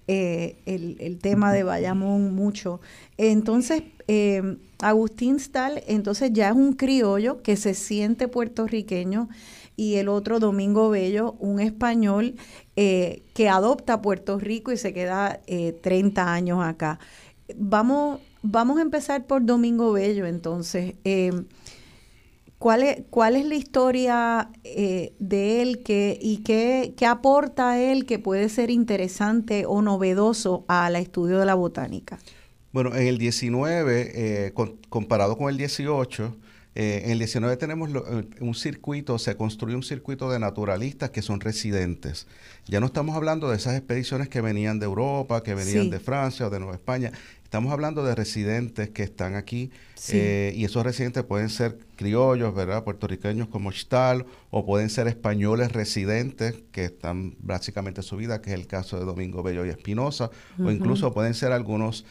eh, el, el, tema de Bayamón mucho. Entonces, eh, Agustín Stahl, entonces ya es un criollo que se siente puertorriqueño y el otro Domingo Bello, un español eh, que adopta Puerto Rico y se queda 30 años acá. Vamos, vamos a empezar por Domingo Bello, entonces. ¿Cuál es, ¿Cuál es la historia eh, de él que, y qué, qué, aporta él que puede ser interesante o novedoso al estudio de la botánica? Bueno, en el 19, eh, comparado con el 18, eh, en el 19 tenemos un circuito, se construye un circuito de naturalistas que son residentes. Ya no estamos hablando de esas expediciones que venían de Europa, que venían de Francia o de Nueva España. Estamos hablando de residentes que están aquí eh, y esos residentes pueden ser criollos, ¿verdad? Puertorriqueños como Chtal o pueden ser españoles residentes que están básicamente su vida, que es el caso de Domingo Bello y Espinosa, o incluso pueden ser algunos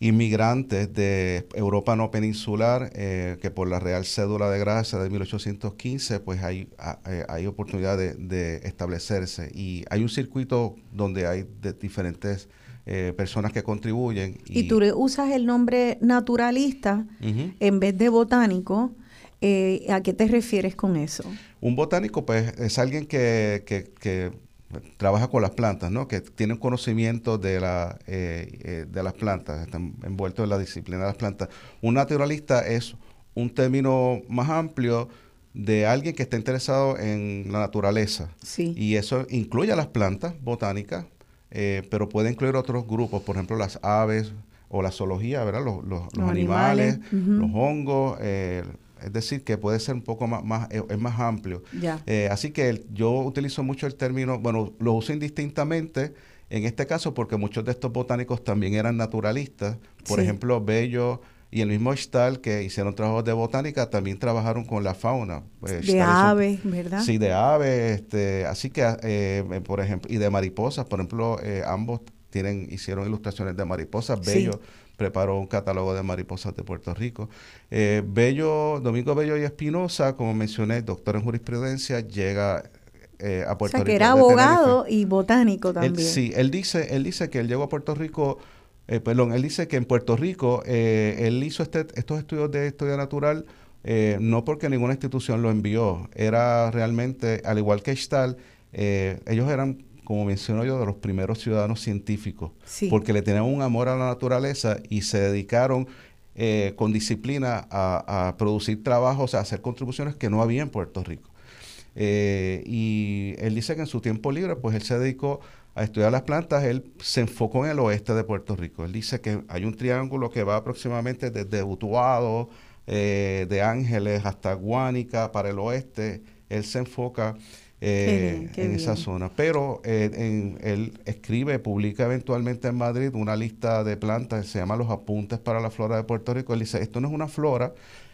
inmigrantes de Europa no peninsular eh, que por la Real Cédula de Gracia de 1815 pues hay, eh, hay oportunidad de, de, establecerse y hay un circuito donde hay de diferentes eh, personas que contribuyen. Y, tú usas el nombre naturalista en vez de botánico. Eh, ¿A qué te refieres con eso? Un botánico, pues, es alguien que, que, trabaja con las plantas, ¿no? Que tiene conocimiento de, la, eh, de las plantas, está envuelto en la disciplina de las plantas. Un naturalista es un término más amplio de alguien que está interesado en la naturaleza. Sí. Y eso incluye a las plantas botánicas, eh, pero puede incluir otros grupos, por ejemplo, las aves o la zoología, ¿verdad? Los, los, animales, los hongos, eh, es decir, que puede ser un poco más, más eh, es más amplio. así que yo utilizo mucho el término, bueno, lo uso indistintamente en este caso porque muchos de estos botánicos también eran naturalistas. Por ejemplo, Bello y el mismo Stahl, que hicieron trabajos de botánica, también trabajaron con la fauna. Pues, de aves, ¿verdad? Sí, de aves. Este, así que, eh, por ejemplo, y de mariposas. Por ejemplo, eh, ambos tienen hicieron ilustraciones de mariposas. Bello preparó un catálogo de mariposas de Puerto Rico. Eh, Bello, Domingo Bello y Espinosa, como mencioné, doctor en jurisprudencia, llega a Puerto o sea, que era abogado y botánico también. sí, él dice, él dice que él llegó a Puerto Rico eh, perdón, él dice que en Puerto Rico eh, él hizo este, estos estudios de historia natural eh, no porque ninguna institución lo envió, era realmente, al igual que Stahl, ellos eran, como menciono yo, de los primeros ciudadanos científicos, porque le tenían un amor a la naturaleza y se dedicaron con disciplina a, a, producir trabajos, a hacer contribuciones que no había en Puerto Rico. y él dice que en su tiempo libre, pues él se dedicó a estudiar las plantas, él se enfocó en el oeste de Puerto Rico. Él dice que hay un triángulo que va aproximadamente desde Utuado, eh, de Ángeles hasta Guánica para el oeste. Él se enfoca eh, en esa zona. Pero eh, él escribe, publica eventualmente en Madrid una lista de plantas, se llama Los Apuntes para la Flora de Puerto Rico. Él dice, esto no es una flora,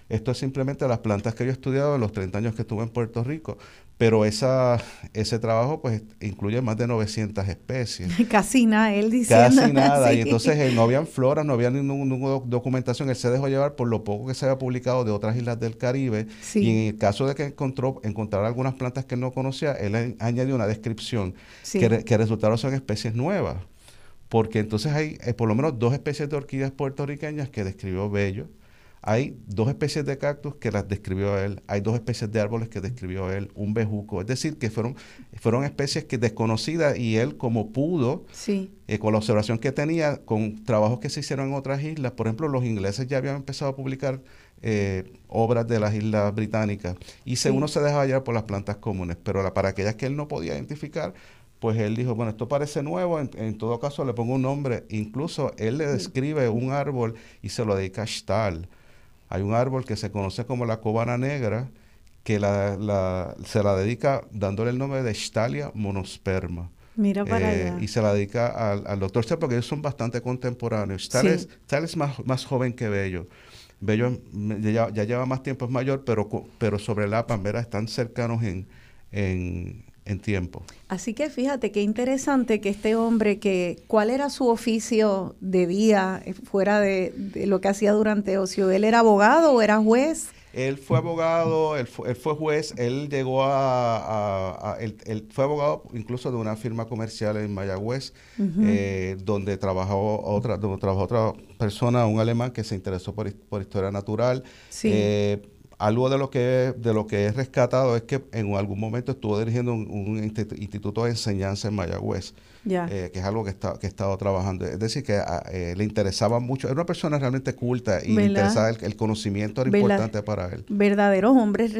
esto es simplemente las plantas que yo he estudiado en los 30 años que estuve en Puerto Rico. Pero esa, ese trabajo pues incluye más de 900 especies. Casi nada, él diciendo. Casi nada. Y entonces eh, no habían flora, no había ninguna documentación. Él se dejó llevar por lo poco que se había publicado de otras islas del Caribe. Y en el caso de que encontró encontrar algunas plantas que él no conocía, él añadió una descripción que, que resultaron son especies nuevas. Porque entonces hay eh, por lo menos dos especies de orquídeas puertorriqueñas que describió Bello hay dos especies de cactus que las describió él, hay dos especies de árboles que describió él, un bejuco, es decir, que fueron, fueron especies que desconocidas y él como pudo, eh, con la observación que tenía, con trabajos que se hicieron en otras islas, por ejemplo, los ingleses ya habían empezado a publicar eh, obras de las islas británicas y según uno se dejaba llevar por las plantas comunes, pero para aquellas que él no podía identificar, pues él dijo, bueno, esto parece nuevo, en, todo caso le pongo un nombre, incluso él le describe un árbol y se lo dedica a Stahl. Hay un árbol que se conoce como la cobana negra, que la, se la dedica dándole el nombre de Stalia monosperma. Mira para eh, allá. Y se la dedica al, doctor porque ellos son bastante contemporáneos. Stahl es, más, más joven que Bello. Bello ya, lleva más tiempo, es mayor, pero, pero sobre la Pambera están cercanos en, en, en tiempo. Así que fíjate qué interesante que este hombre, que ¿cuál era su oficio de día eh, fuera de, lo que hacía durante ocio? ¿Él era abogado o era juez? Él fue abogado, él fue, juez, él llegó a, él, fue abogado incluso de una firma comercial en Mayagüez, eh, donde trabajó otra, donde trabajó otra persona, un alemán que se interesó por, historia natural. Sí. Eh, algo de lo que de lo que he rescatado es que en algún momento estuvo dirigiendo un, instituto de enseñanza en Mayagüez, eh, que es algo que, está, que he estado trabajando. Es decir, que ah, eh, le interesaba mucho, era una persona realmente culta y le interesaba el, conocimiento era importante para él. Verdaderos hombres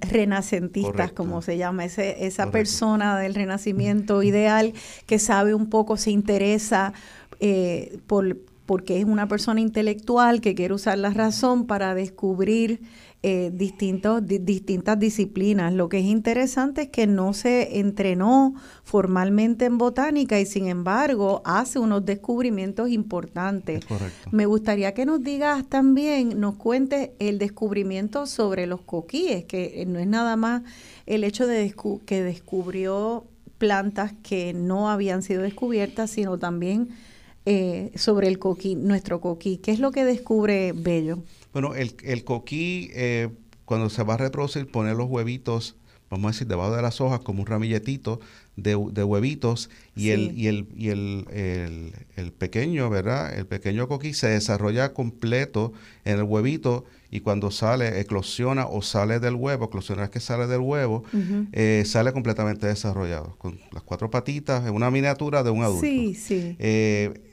renacentistas, como se llama, ese, esa persona del renacimiento ideal que sabe un poco, se interesa eh, por porque es una persona intelectual que quiere usar la razón para descubrir eh, distintos, distintas disciplinas. Lo que es interesante es que no se entrenó formalmente en botánica y sin embargo hace unos descubrimientos importantes. Me gustaría que nos digas también, nos cuentes el descubrimiento sobre los coquíes, que no es nada más el hecho de que descubrió plantas que no habían sido descubiertas, sino también eh, sobre el coquí, nuestro coquí. ¿Qué es lo que descubre Bello? Bueno, el, el coquí, eh, cuando se va a reproducir, pone los huevitos, vamos a decir, debajo de las hojas, como un ramilletito de, huevitos, y, el, y, el, y el, el, pequeño, ¿verdad? El pequeño coquí se desarrolla completo en el huevito y cuando sale, eclosiona o sale del huevo, eclosiona es que sale del huevo, eh, sale completamente desarrollado, con las cuatro patitas, en una miniatura de un adulto. Sí, sí. Eh,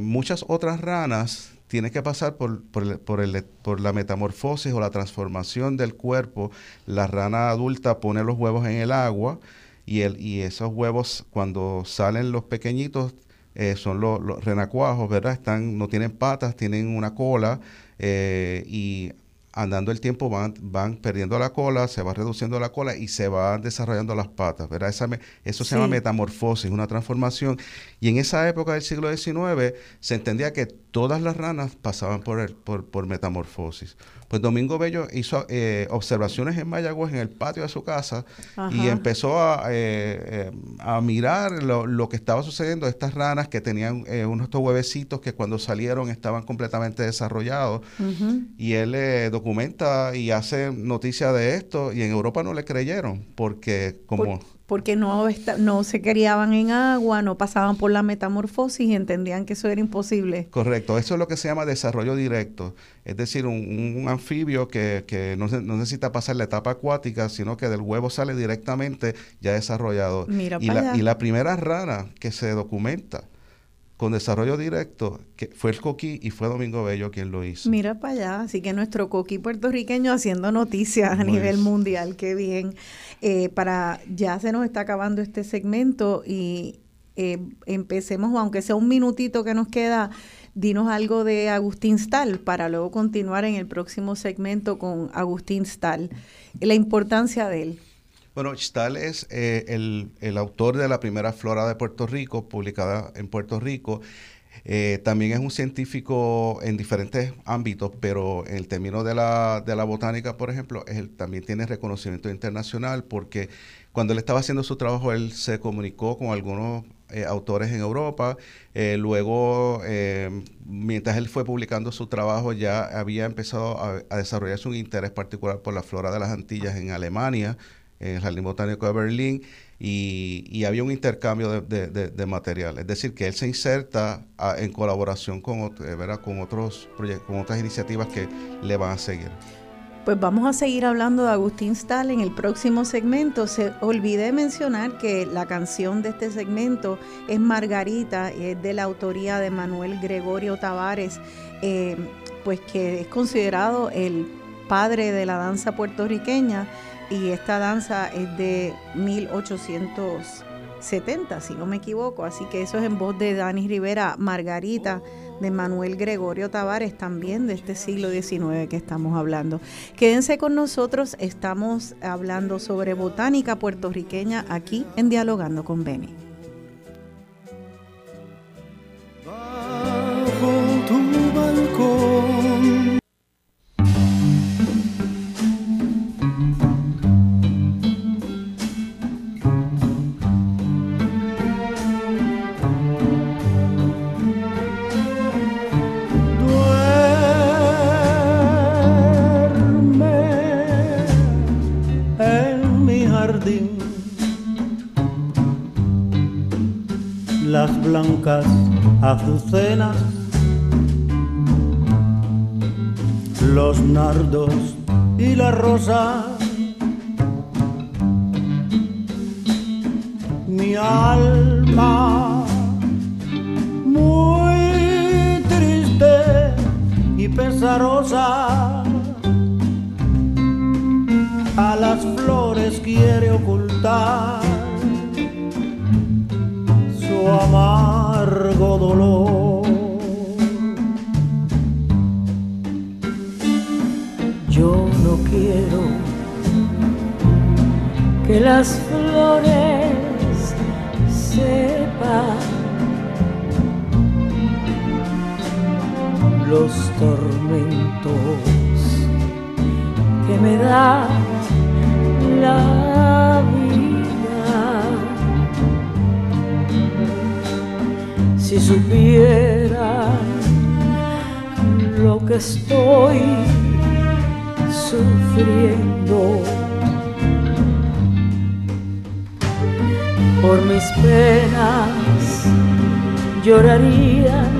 muchas otras ranas tiene que pasar por, por, por, el, por, la metamorfosis o la transformación del cuerpo. La rana adulta pone los huevos en el agua y, el, y esos huevos cuando salen los pequeñitos eh, son los, renacuajos, ¿verdad? Están, no tienen patas, tienen una cola eh, y andando el tiempo van, van perdiendo la cola, se va reduciendo la cola y se van desarrollando las patas, ¿verdad? Esa eso se llama metamorfosis, una transformación. Y en esa época del siglo XIX se entendía que todas las ranas pasaban por, el, por, por metamorfosis. Pues Domingo Bello hizo eh, observaciones en Mayagüez, en el patio de su casa, y empezó a, eh, eh, a mirar lo, que estaba sucediendo. Estas ranas que tenían unos estos huevecitos que cuando salieron estaban completamente desarrollados. Y él documenta y hace noticia de esto, y en Europa no le creyeron, porque como porque no, no se criaban en agua, no pasaban por la metamorfosis y entendían que eso era imposible. Correcto, eso es lo que se llama desarrollo directo, es decir, un, anfibio que, no, necesita pasar la etapa acuática, sino que del huevo sale directamente ya desarrollado. y, la, y la primera rana que se documenta con desarrollo directo, que fue el Coquí y fue Domingo Bello quien lo hizo. Mira para allá, así que nuestro Coquí puertorriqueño haciendo noticias a nivel mundial, qué bien. Eh, para ya se nos está acabando este segmento y eh, empecemos, aunque sea un minutito que nos queda, dinos algo de Agustín Stahl para luego continuar en el próximo segmento con Agustín Stahl, la importancia de él. Bueno, Stahl es eh, el, autor de la primera flora de Puerto Rico, publicada en Puerto Rico. Eh, también es un científico en diferentes ámbitos, pero en el término de la, de la botánica, por ejemplo, él también tiene reconocimiento internacional porque cuando él estaba haciendo su trabajo, él se comunicó con algunos eh, autores en Europa. luego, mientras él fue publicando su trabajo, ya había empezado a, a, desarrollarse un interés particular por la flora de las Antillas en Alemania, en el Jardín Botánico de Berlín y, había un intercambio de, material. Es decir, que él se inserta en colaboración con, eh, con, otros con otras iniciativas que le van a seguir. Pues vamos a seguir hablando de Agustín Stahl en el próximo segmento. Se olvidé mencionar que la canción de este segmento es Margarita, es de la autoría de Manuel Gregorio Tavares, eh, pues que es considerado el padre de la danza puertorriqueña y esta danza es de 1870, si no me equivoco, así que eso es en voz de Dani Rivera, Margarita, de Manuel Gregorio Tavares, también de este siglo XIX que estamos hablando. Quédense con nosotros, estamos hablando sobre botánica puertorriqueña aquí en Dialogando con Beni. Las blancas azucenas, los nardos y la rosa. Mi alma muy triste y pesarosa a las flores quiere ocultar amargo dolor. Yo no quiero que las flores sepan los tormentos que me da la Si supiera lo que estoy sufriendo. Por mis penas, llorarían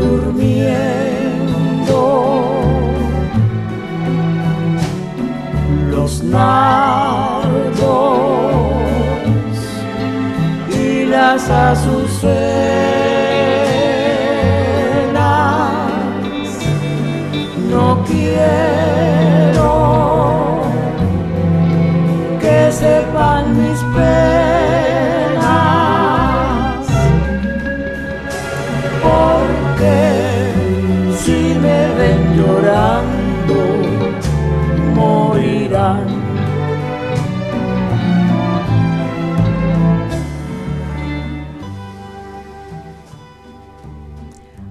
durmiendo. Los nardos y las azucenas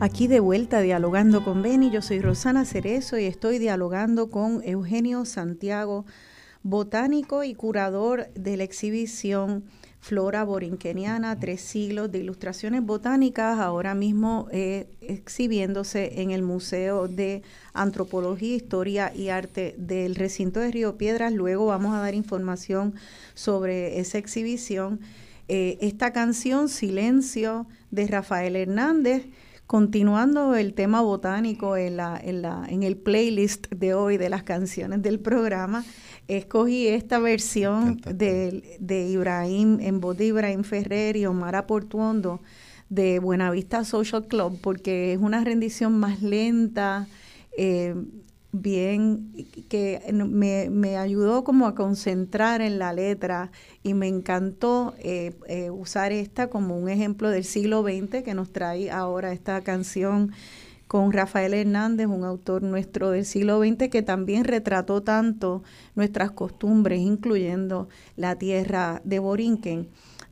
Aquí de vuelta dialogando con Beni, yo soy Rosana Cerezo y estoy dialogando con Eugenio Santiago, botánico y curador de la exhibición Flora Borinqueniana, tres siglos de ilustraciones botánicas, ahora mismo eh, exhibiéndose en el Museo de Antropología, Historia y Arte del recinto de Río Piedras. Luego vamos a dar información sobre esa exhibición. Eh, esta canción, Silencio, de Rafael Hernández, continuando el tema botánico en, la, en, la, en el playlist de hoy de las canciones del programa, escogí esta versión de, de, Ibrahim, en voz de Ibrahim Ferrer y Omar Aportuondo de Buenavista Social Club, porque es una rendición más lenta, eh, bien, que me, me, ayudó como a concentrar en la letra y me encantó eh, eh, usar esta como un ejemplo del siglo XX que nos trae ahora esta canción con Rafael Hernández, un autor nuestro del siglo XX que también retrató tanto nuestras costumbres, incluyendo la tierra de Borinquen.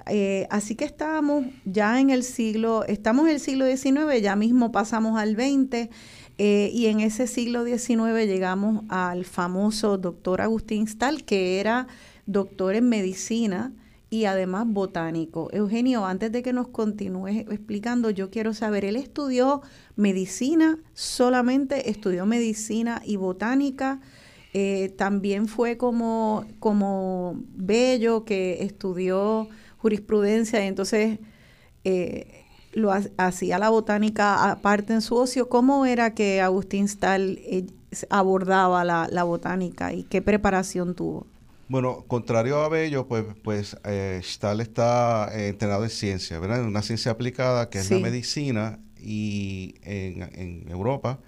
Eh, así que estábamos ya en el siglo, estamos en el siglo XIX, ya mismo pasamos al XX eh, y en ese siglo XIX llegamos al famoso doctor Agustín Stahl, que era doctor en medicina y además botánico. Eugenio, antes de que nos continúes explicando, yo quiero saber, él estudió medicina, solamente estudió medicina y botánica. Eh, también fue como, como Bello, que estudió jurisprudencia y entonces eh, lo hacía la botánica aparte en su ocio. ¿Cómo era que Agustín Stahl eh, abordaba la, botánica y qué preparación tuvo? Bueno, contrario a Bello, pues, pues eh, Stahl está eh, entrenado en ciencia, ¿verdad? En una ciencia aplicada que es la medicina y en, Europa.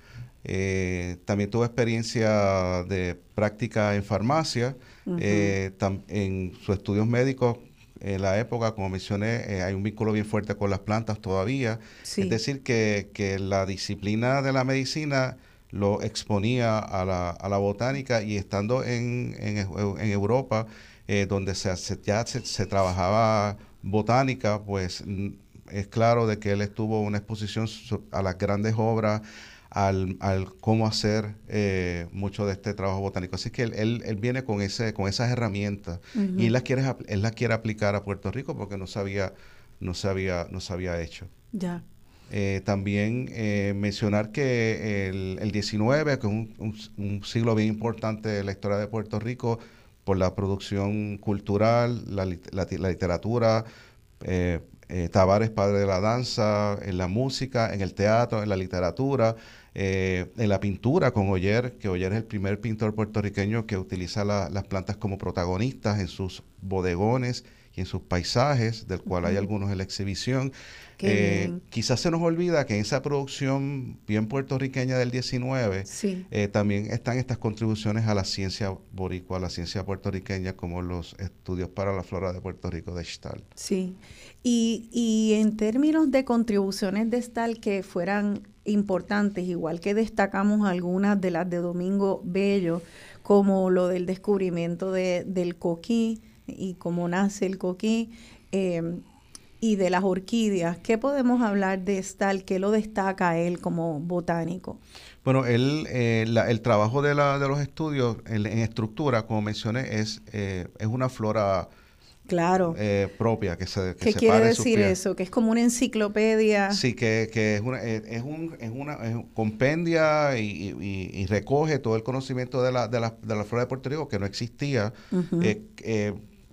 también tuvo experiencia de práctica en farmacia. en sus estudios médicos en la época, como mencioné, eh, hay un vínculo bien fuerte con las plantas todavía. Es decir, que, que, la disciplina de la medicina lo exponía a la, a la botánica y estando en, en, en Europa, eh, donde se, ya se, se, trabajaba botánica, pues es claro de que él estuvo una exposición a las grandes obras, al, al cómo hacer eh, mucho de este trabajo botánico. Así que él, él, viene con, ese, con esas herramientas y él las, quiere, él las quiere aplicar a Puerto Rico porque no sabía, no sabía, no se había hecho. Ya. Eh, también eh, mencionar que el, el 19, que es un, siglo bien importante en la historia de Puerto Rico por la producción cultural, la, literatura, eh, Tavares, padre de la danza, en la música, en el teatro, en la literatura, en la pintura con Oyer, que Oyer es el primer pintor puertorriqueño que utiliza las plantas como protagonistas en sus bodegones y en sus paisajes, del cual hay algunos en la exhibición. Eh, quizás se nos olvida que en esa producción bien puertorriqueña del 19 eh, también están estas contribuciones a la ciencia boricua, a la ciencia puertorriqueña, como los estudios para la flora de Puerto Rico de Stahl. Sí, y, y en términos de contribuciones de Stahl que fueran importantes, igual que destacamos algunas de las de Domingo Bello, como lo del descubrimiento de, del coquí y cómo nace el coquí, eh, y de las orquídeas. ¿Qué podemos hablar de Stahl? ¿Qué lo destaca él como botánico? Bueno, él, eh, el trabajo de, la, de los estudios en, estructura, como mencioné, es, eh, es una flora claro. Eh, propia que se ¿Qué quiere decir eso? Que es como una enciclopedia. Sí, que, que es, una, es, un, es una compendia y, y, recoge todo el conocimiento de la, de, la, de la flora de Puerto Rico que no existía.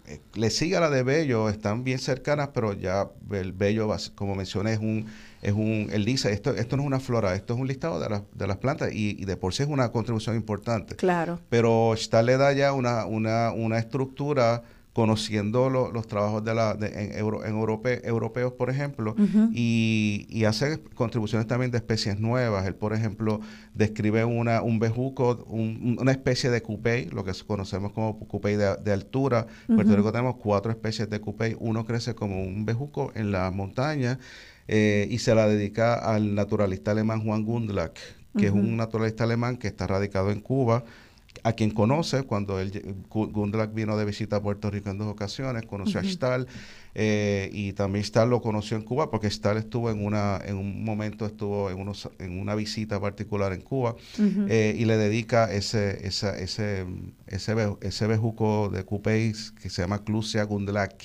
Eh, le sigue a la de Bello, están bien cercanas, pero ya el Bello, como mencioné, es un, es un, él dice, esto, esto no es una flora, esto es un listado de, de las plantas y, de por sí es una contribución importante. Claro. Pero está le da ya una, una, una estructura conociendo los trabajos de la, en, en europeos, por ejemplo, y, hace contribuciones también de especies nuevas. Él, por ejemplo, describe una, un bejuco, una especie de cupey, lo que conocemos como cupey de, altura. En Puerto Rico tenemos cuatro especies de cupey. Uno crece como un bejuco en la montaña eh, y se la dedica al naturalista alemán Juan Gundlach, que es un naturalista alemán que está radicado en Cuba a quien conoce cuando él, Gundlach vino de visita a Puerto Rico en dos ocasiones, conoció a Stahl eh, y también Stahl lo conoció en Cuba porque Stahl estuvo en una en un momento estuvo en unos en una visita particular en Cuba eh, y le dedica ese ese ese ese bejuco de Cupéis que se llama Clusia Gundlach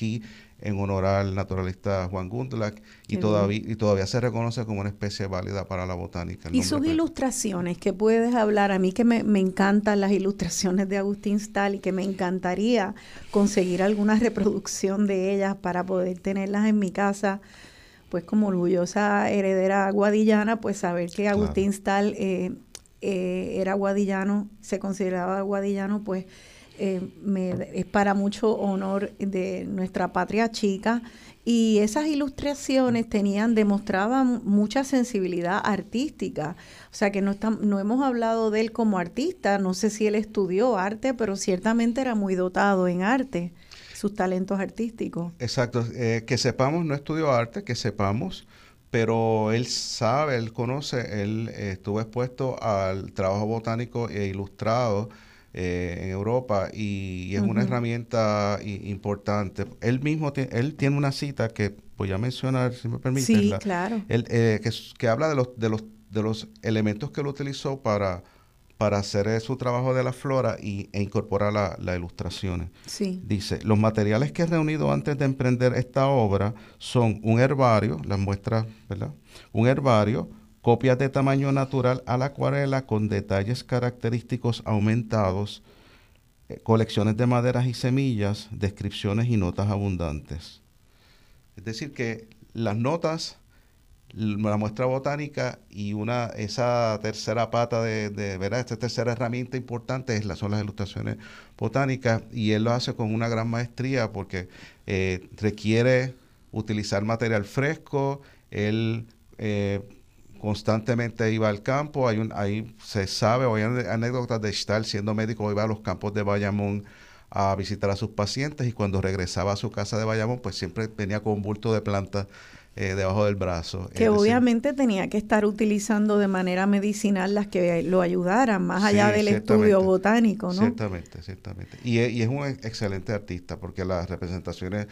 en honor al naturalista Juan Gundlach y todavía, y todavía se reconoce como una especie válida para la botánica. Y sus ilustraciones, que puedes hablar, a mí que me, encantan las ilustraciones de Agustín Stahl y que me encantaría conseguir alguna reproducción de ellas para poder tenerlas en mi casa, pues como orgullosa heredera guadillana, pues saber que Agustín Stahl eh, eh, era guadillano, se consideraba guadillano, pues eh, me, es para mucho honor de nuestra patria chica y esas ilustraciones tenían, demostraban mucha sensibilidad artística. O sea que no, no hemos hablado de él como artista, no sé si él estudió arte, pero ciertamente era muy dotado en arte, sus talentos artísticos. Exacto, eh, que sepamos, no estudió arte, que sepamos, pero él sabe, él conoce, él estuvo expuesto al trabajo botánico e ilustrado eh, en Europa y, es una herramienta importante. Él mismo él tiene una cita que voy a mencionar, si me permite. Sí, claro. Eh, que, habla de los, de, los, de los elementos que él utilizó para, para hacer su trabajo de la flora y, e incorporar las ilustraciones. Sí. Dice, los materiales que he reunido antes de emprender esta obra son un herbario, las muestras, ¿verdad? Un herbario, copias de tamaño natural a la acuarela con detalles característicos aumentados, eh, colecciones de maderas y semillas, descripciones y notas abundantes. Es decir, que las notas, la muestra botánica y una esa tercera pata de. Esta tercera herramienta importante es la, son las ilustraciones botánicas y él lo hace con una gran maestría porque eh, requiere utilizar material fresco, él eh, constantemente iba al campo, hay un, ahí se sabe, o hay anécdotas de estar siendo médico, iba a los campos de Bayamón a visitar a sus pacientes y cuando regresaba a su casa de Bayamón, pues siempre venía con un bulto de plantas eh, debajo del brazo. Que obviamente tenía que estar utilizando de manera medicinal las que lo ayudaran, más allá del estudio botánico, ¿no? Ciertamente, ciertamente. Y, y, es un excelente artista porque las representaciones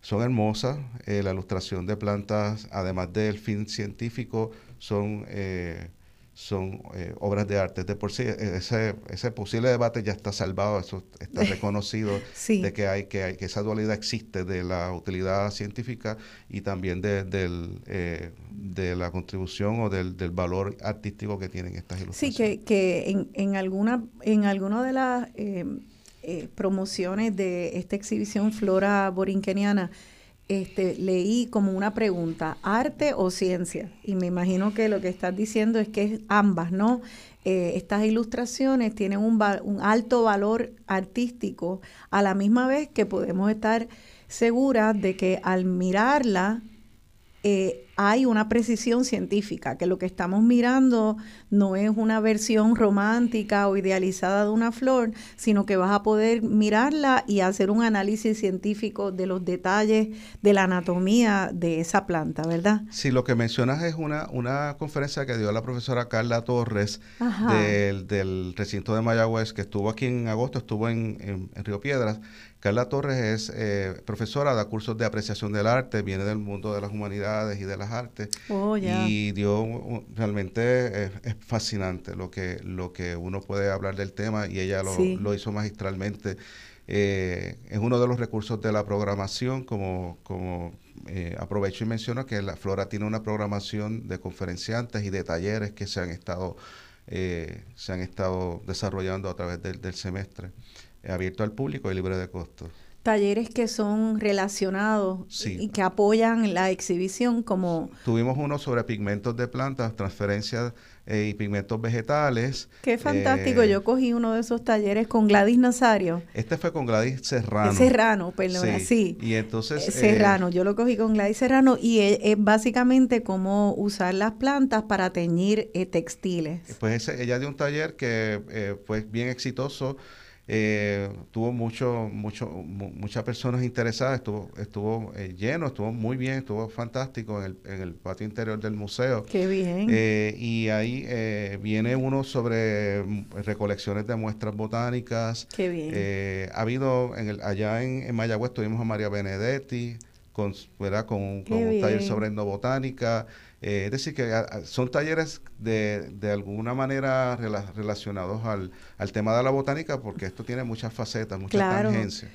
son hermosas, eh, la ilustración de plantas, además del fin científico, son, eh, son eh, obras de arte. De por sí, e, ese, ese posible debate ya está salvado, eso está reconocido de que hay, que hay que esa dualidad existe de la utilidad científica y también de, del, eh, de la contribución o del, del, valor artístico que tienen estas ilustraciones. Sí, que, que en, en alguna en alguna de las eh, promociones de esta exhibición Flora Borinqueniana este, leí como una pregunta, ¿arte o ciencia? Y me imagino que lo que estás diciendo es que es ambas, ¿no? Eh, estas ilustraciones tienen un, un alto valor artístico, a la misma vez que podemos estar seguras de que al mirarla eh, hay una precisión científica, que lo que estamos mirando no es una versión romántica o idealizada de una flor, sino que vas a poder mirarla y hacer un análisis científico de los detalles de la anatomía de esa planta, ¿verdad? Sí, lo que mencionas es una, una conferencia que dio la profesora Carla Torres del, recinto de Mayagüez, que estuvo aquí en agosto, estuvo en Río Piedras Carla Torres es eh, profesora, da cursos de apreciación del arte, viene del mundo de las humanidades y de las artes. Oh, y dio realmente es, fascinante lo que, lo que uno puede hablar del tema y ella lo, hizo magistralmente. Eh, es uno de los recursos de la programación, como, como eh, aprovecho y menciono que la Flora tiene una programación de conferenciantes y de talleres que se han estado, se han estado desarrollando a través del semestre abierto al público y libre de costo. Talleres que son relacionados y que apoyan la exhibición como... Tuvimos uno sobre pigmentos de plantas, transferencias eh, y pigmentos vegetales. Qué fantástico, eh, yo cogí uno de esos talleres con Gladys Nazario. Este fue con Gladys Serrano. Serrano, perdón, sí. Y entonces... Eh, Serrano, yo lo cogí con Gladys Serrano y es, básicamente cómo usar las plantas para teñir textiles. Pues ella dio un taller que fue bien exitoso eh, tuvo mucho, mucho, muchas personas interesadas, estuvo, estuvo eh, lleno, estuvo muy bien, estuvo fantástico en el, en el patio interior del museo. Qué bien. Eh, y ahí viene uno sobre recolecciones de muestras botánicas. Qué bien. ha habido, en el, allá en, en, Mayagüez tuvimos a María Benedetti, con, ¿verdad? con, un taller sobre endobotánica. Eh, es decir, que son talleres de, de alguna manera relacionados al, al, tema de la botánica, porque esto tiene muchas facetas, muchas tangencias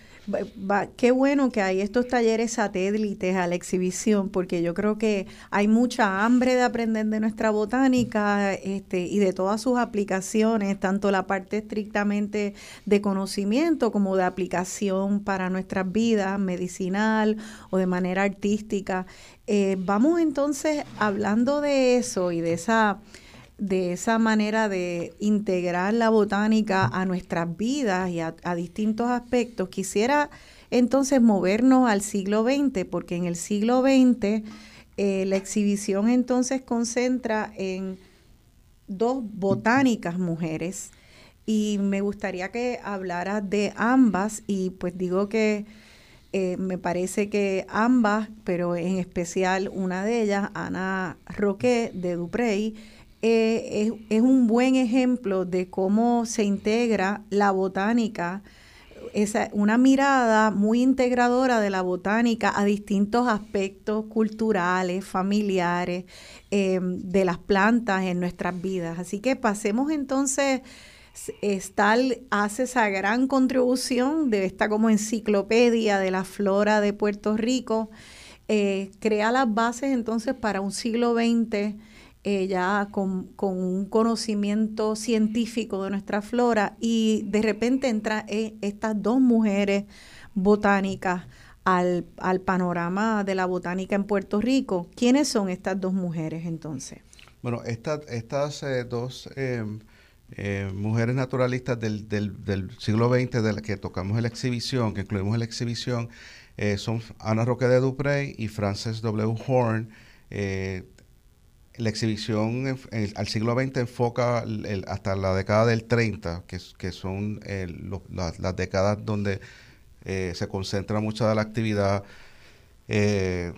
qué bueno que hay estos talleres satélites a la exhibición, porque yo creo que hay mucha hambre de aprender de nuestra botánica este, y de todas sus aplicaciones, tanto la parte estrictamente de conocimiento como de aplicación para nuestras vidas, medicinal o de manera artística. Eh, vamos entonces hablando de eso y de esa de esa manera de integrar la botánica a nuestras vidas y a, distintos aspectos, quisiera entonces movernos al siglo XX, porque en el siglo XX eh, la exhibición entonces concentra en dos botánicas mujeres. Y me gustaría que hablara de ambas y pues digo que eh, me parece que ambas, pero en especial una de ellas, Ana Roque de Duprey, eh, es, un buen ejemplo de cómo se integra la botánica, esa, una mirada muy integradora de la botánica a distintos aspectos culturales, familiares, eh, de las plantas en nuestras vidas. Así que pasemos entonces, Stal hace esa gran contribución de esta como enciclopedia de la flora de Puerto Rico, eh, crea las bases entonces para un siglo XX eh, ya con, un conocimiento científico de nuestra flora y de repente entran eh, estas dos mujeres botánicas al, panorama de la botánica en Puerto Rico. ¿Quiénes son estas dos mujeres entonces? Bueno, estas eh, dos em, mujeres naturalistas del, del, siglo XX de las que tocamos en la exhibición, que incluimos en la exhibición, son Ana Roque de Duprey y Frances W. Horn la exhibición al siglo XX enfoca hasta la década del 30, que, que son las décadas donde eh, se concentra mucha de la actividad eh,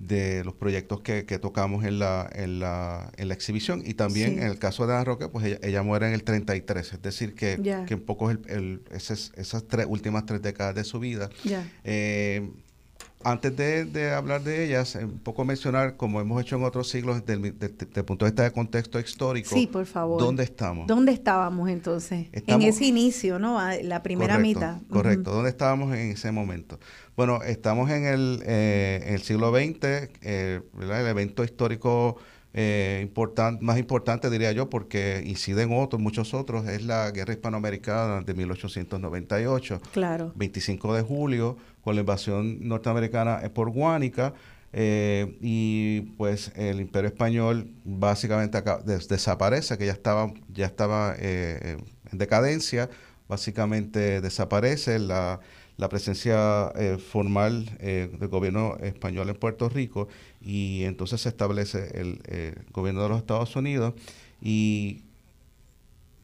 de los proyectos que, tocamos en la, en, la, en la exhibición. Y también en el caso de Ana Roque, pues ella, muere en el 33, es decir, que, que un poco es el, esas, tres últimas tres décadas de su vida. Eh, antes de, hablar de ellas, un poco mencionar, como hemos hecho en otros siglos, desde el punto de vista de contexto histórico. Sí, por favor. ¿Dónde estamos? ¿Dónde estábamos entonces? en ese inicio, ¿no? La primera mitad. Correcto. ¿Dónde estábamos en ese momento? Bueno, estamos en el, eh, el siglo XX, eh, el evento histórico eh, más importante, diría yo, porque inciden otros, muchos otros, es la Guerra Hispanoamericana de 1898. Claro. 25 de julio, con la invasión norteamericana por Guánica. Eh, y pues el imperio español básicamente desaparece, que ya estaba, ya estaba eh, en decadencia, básicamente desaparece la, la presencia eh, formal del gobierno español en Puerto Rico y entonces se establece el gobierno de los Estados Unidos y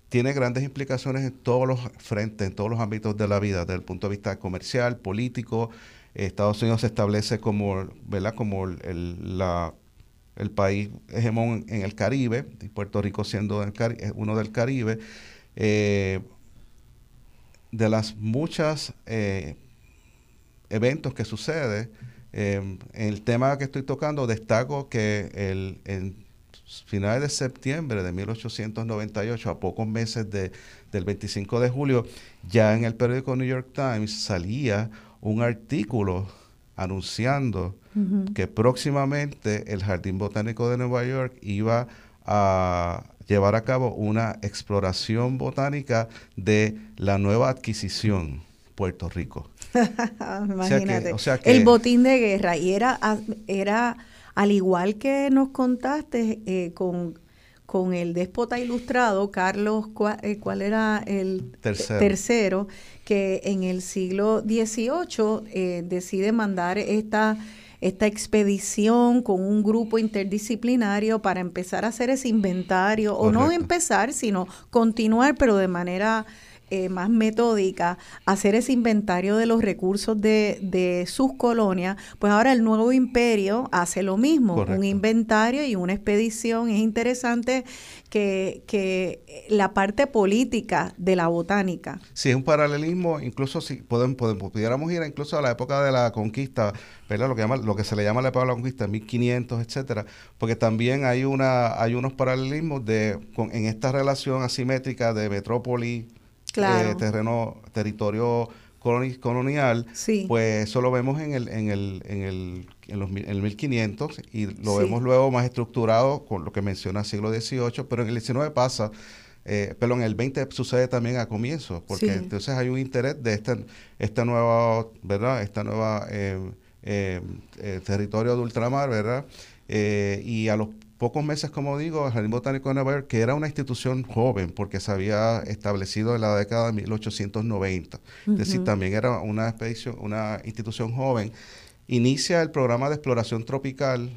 tiene grandes implicaciones en todos los frentes, en todos los ámbitos de la vida, desde el punto de vista comercial, político. Estados Unidos se establece como, ¿verdad? como el, país hegemón en el Caribe, y Puerto Rico siendo uno del Caribe. Eh, de las muchas eh, eventos que sucede, eh, en el tema que estoy tocando, destaco que el, en finales de septiembre de 1898, a pocos meses de, del 25 de julio, ya en el periódico New York Times salía un artículo anunciando que próximamente el Jardín Botánico de Nueva York iba a llevar a cabo una exploración botánica de la nueva adquisición Puerto Rico. Imagínate. el botín de guerra y era era al igual que nos contaste eh, con, con el déspota ilustrado, Carlos, eh, ¿cuál, era el tercero. que en el siglo XVIII eh, decide mandar esta esta expedición con un grupo interdisciplinario para empezar a hacer ese inventario, o no empezar, sino continuar, pero de manera eh, más metódica hacer ese inventario de los recursos de, de, sus colonias, pues ahora el nuevo imperio hace lo mismo, un inventario y una expedición. Es interesante que, que, la parte política de la botánica. Sí, es un paralelismo, incluso si podemos, podemos, pudiéramos ir incluso a la época de la conquista, ¿verdad? Lo que, llama, lo que se le llama la época de la conquista, 1500, etcétera, porque también hay, una, hay unos paralelismos de, con, en esta relación asimétrica de metrópoli eh, terreno, territorio colonial, pues eso lo vemos en el, en el, en el, en los, en el 1500 y lo vemos luego más estructurado con lo que menciona el siglo XVIII, pero en el 19 pasa, eh, pero en el 20 sucede también a comienzos, porque entonces hay un interés de esta, esta nueva, ¿verdad? Esta nueva eh, eh, territorio de ultramar, ¿verdad? y a los pocos meses, como digo, el Jardín Botánico de Nueva York, que era una institución joven, porque se había establecido en la década de 1890. Es decir, también era una expedición, una institución joven. Inicia el programa de exploración tropical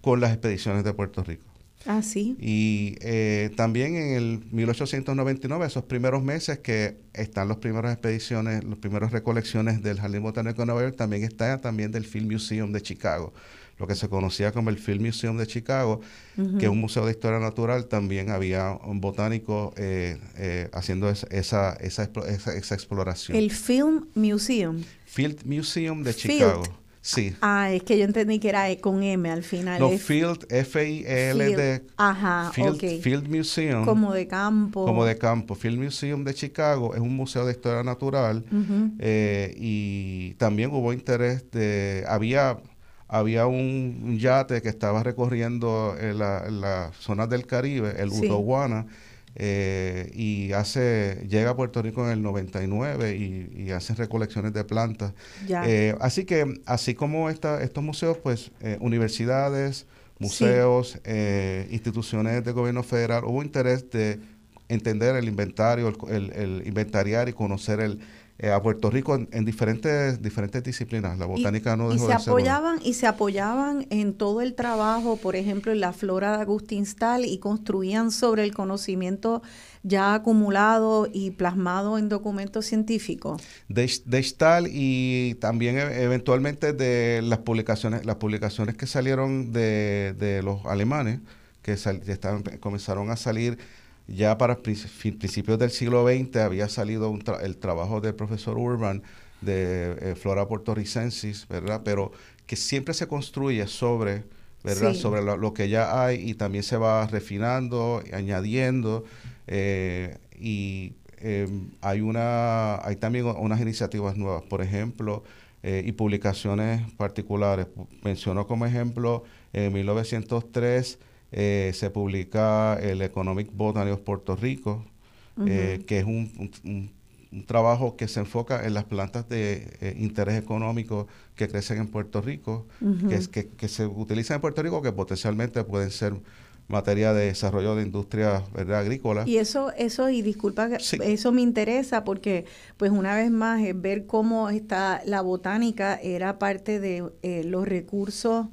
con las expediciones de Puerto Rico. Ah, sí. Y eh, también en el 1899, esos primeros meses que están las primeras expediciones, las primeras recolecciones del Jardín Botánico de Nueva York, también está también del Film Museum de Chicago lo que se conocía como el Field Museum de Chicago, que es un museo de historia natural, también había un botánico eh, eh, haciendo esa, esa, esa, exploración. El Film Museum. Field Museum de Chicago. Sí. Ah, es que yo entendí que era con M al final. No, Field, F-I-L-D. Ajá, Field, Field Museum. Como de campo. Como de campo. Field Museum de Chicago es un museo de historia natural eh, y también hubo interés de... Había había un, yate que estaba recorriendo en la, la zonas del Caribe, el sí. eh, y hace llega a Puerto Rico en el 99 y, y hace recolecciones de plantas. Eh, así que, así como esta, estos museos, pues eh, universidades, museos, eh, instituciones de gobierno federal, hubo interés de entender el inventario, el, el inventariar y conocer el, eh, a Puerto Rico en, diferentes diferentes disciplinas. La botánica no dejó y se apoyaban y se apoyaban en todo el trabajo, por ejemplo, en la flora de Agustín Stahl y construían sobre el conocimiento ya acumulado y plasmado en documentos científicos. De, de Stahl y también e, eventualmente de las publicaciones las publicaciones que salieron de, de los alemanes que comenzaron a salir ya para principios del siglo XX había salido el trabajo del profesor Urban de flora portoricensis, ¿verdad? Pero que siempre se construye sobre, ¿verdad? Sobre lo, que ya hay y también se va refinando, añadiendo y em, hay una hay también unas iniciativas nuevas, por ejemplo, eh, y publicaciones particulares. Mencionó como ejemplo, en 1903 eh, se publica el Economic Botany of Puerto Rico, eh, que es un, trabajo que se enfoca en las plantas de interés económico que crecen en Puerto Rico, que, es, que, que se utilizan en Puerto Rico, que potencialmente pueden ser materia de desarrollo de industria ¿verdad? agrícola. Y eso, eso, y disculpa, eso me interesa porque, pues una vez más, es ver cómo está la botánica era parte de eh, los recursos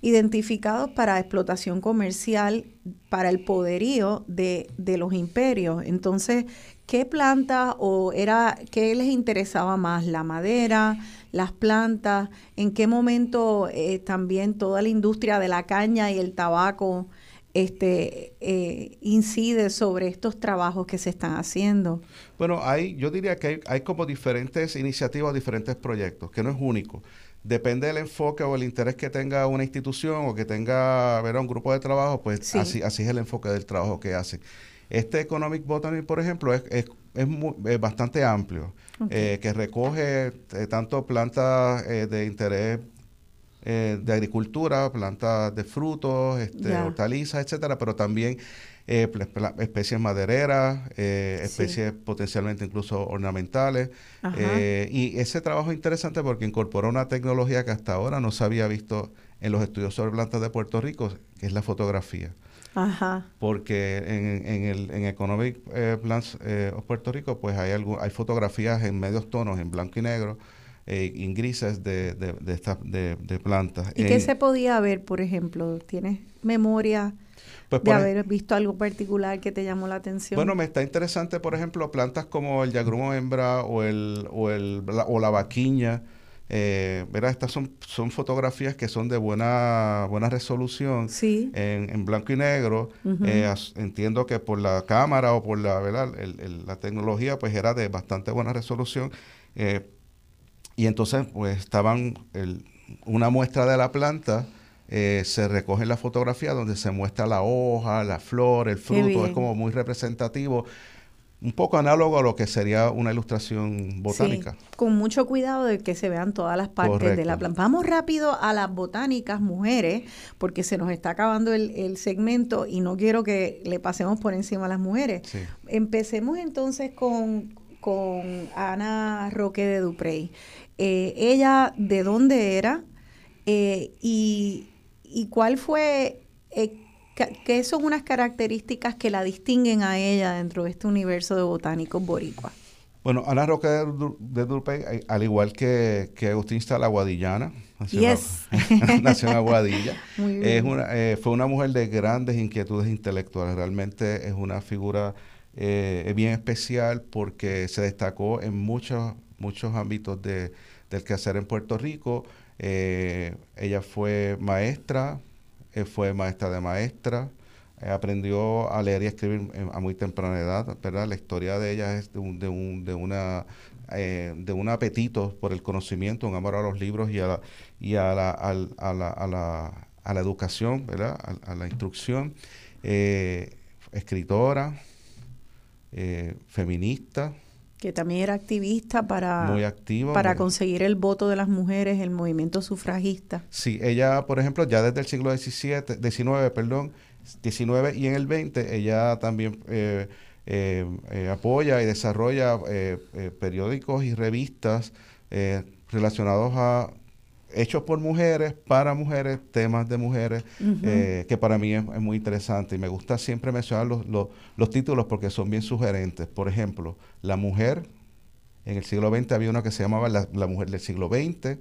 identificados para explotación comercial, para el poderío de, de los imperios. Entonces, ¿qué planta o era, qué les interesaba más? ¿La madera, las plantas? ¿En qué momento eh, también toda la industria de la caña y el tabaco este, eh, incide sobre estos trabajos que se están haciendo? Bueno, hay, yo diría que hay, como diferentes iniciativas, diferentes proyectos, que no es único. Depende del enfoque o el interés que tenga una institución o que tenga ver, un grupo de trabajo, pues así, así es el enfoque del trabajo que hacen. Este Economic Botany, por ejemplo, es, es, es, bastante amplio, eh, que recoge eh, tanto plantas de interés eh, de agricultura, plantas de frutos, este, hortalizas, etcétera, pero también eh, especies madereras, eh, especies potencialmente incluso ornamentales. y ese trabajo es interesante porque incorpora una tecnología que hasta ahora no se había visto en los estudios sobre plantas de Puerto Rico, que es la fotografía. Ajá. Porque en, en, el en Economic Plants of Puerto Rico, pues hay, algo, hay fotografías en medios tonos, en blanco y negro, eh, en grises de, de, de, de, plantas. ¿Y qué se podía ver, por ejemplo? ¿Tienes memoria pues de haber visto algo particular que te llamó la atención? Bueno, me está interesante, por ejemplo, plantas como el yagrumo hembra o, el, o, el, la, o la vaquiña. Eh, Estas son, son fotografías que son de buena, buena resolución sí. en, en, blanco y negro. Eh, entiendo que por la cámara o por la, ¿verdad? la tecnología, pues era de bastante buena resolución. Eh, y entonces, pues estaban una muestra de la planta, eh, se recoge la fotografía donde se muestra la hoja, la flor, el fruto, es como muy representativo. Un poco análogo a lo que sería una ilustración botánica. Sí, con mucho cuidado de que se vean todas las partes de la planta. Vamos rápido a las botánicas, mujeres, porque se nos está acabando el, segmento y no quiero que le pasemos por encima a las mujeres. Empecemos entonces con, con Ana Roque de Duprey. Eh, ella de dónde era eh, y, cuál fue, eh, qué son unas características que la distinguen a ella dentro de este universo de botánicos boricua. Bueno, Ana Roque de, Duprey, al igual que, que Agustín está la Guadillana, nació, en Aguadilla. Es una, fue una mujer de grandes inquietudes intelectuales. Realmente es una figura bien especial porque se destacó en muchos muchos ámbitos de, del quehacer en Puerto Rico. Eh, ella fue maestra, eh, fue maestra de maestra, eh, aprendió a leer y escribir a muy temprana edad, ¿verdad? La historia de ella es de un, de un, de una, de un apetito por el conocimiento, un amor a los libros y a la, y a la, a la, a la, a la educación, ¿verdad? A, la instrucción. escritora, feminista, que también era activista para, para conseguir el voto de las mujeres, el movimiento sufragista. Sí, ella, por ejemplo, ya desde el siglo XVII, XIX, perdón, XIX y en el XX, ella también eh, eh, eh, apoya y desarrolla periódicos y revistas relacionados a hechos por mujeres, para mujeres, temas de mujeres, que para mí es, muy interesante y me gusta siempre mencionar los, los, títulos porque son bien sugerentes. Por ejemplo, La mujer, en el siglo XX había una que se llamaba La, mujer del siglo XX,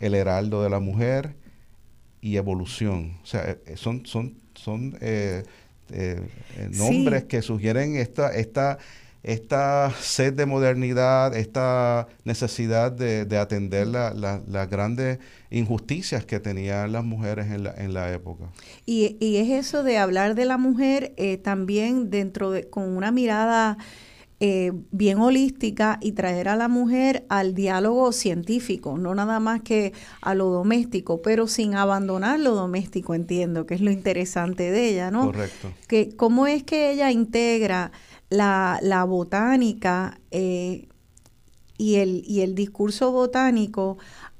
El heraldo de la mujer y Evolución. O sea, eh, son, son, son eh, eh, nombres que sugieren esta... esta esta sed de modernidad, esta necesidad de, atender las grandes injusticias que tenían las mujeres en la, en la época. Y, es eso de hablar de la mujer eh, también dentro de, con una mirada eh, bien holística y traer a la mujer al diálogo científico, no nada más que a lo doméstico, pero sin abandonar lo doméstico, entiendo, que es lo interesante de ella, ¿no? Correcto. Que, ¿Cómo es que ella integra la, la botánica eh, y, el, y el discurso botánico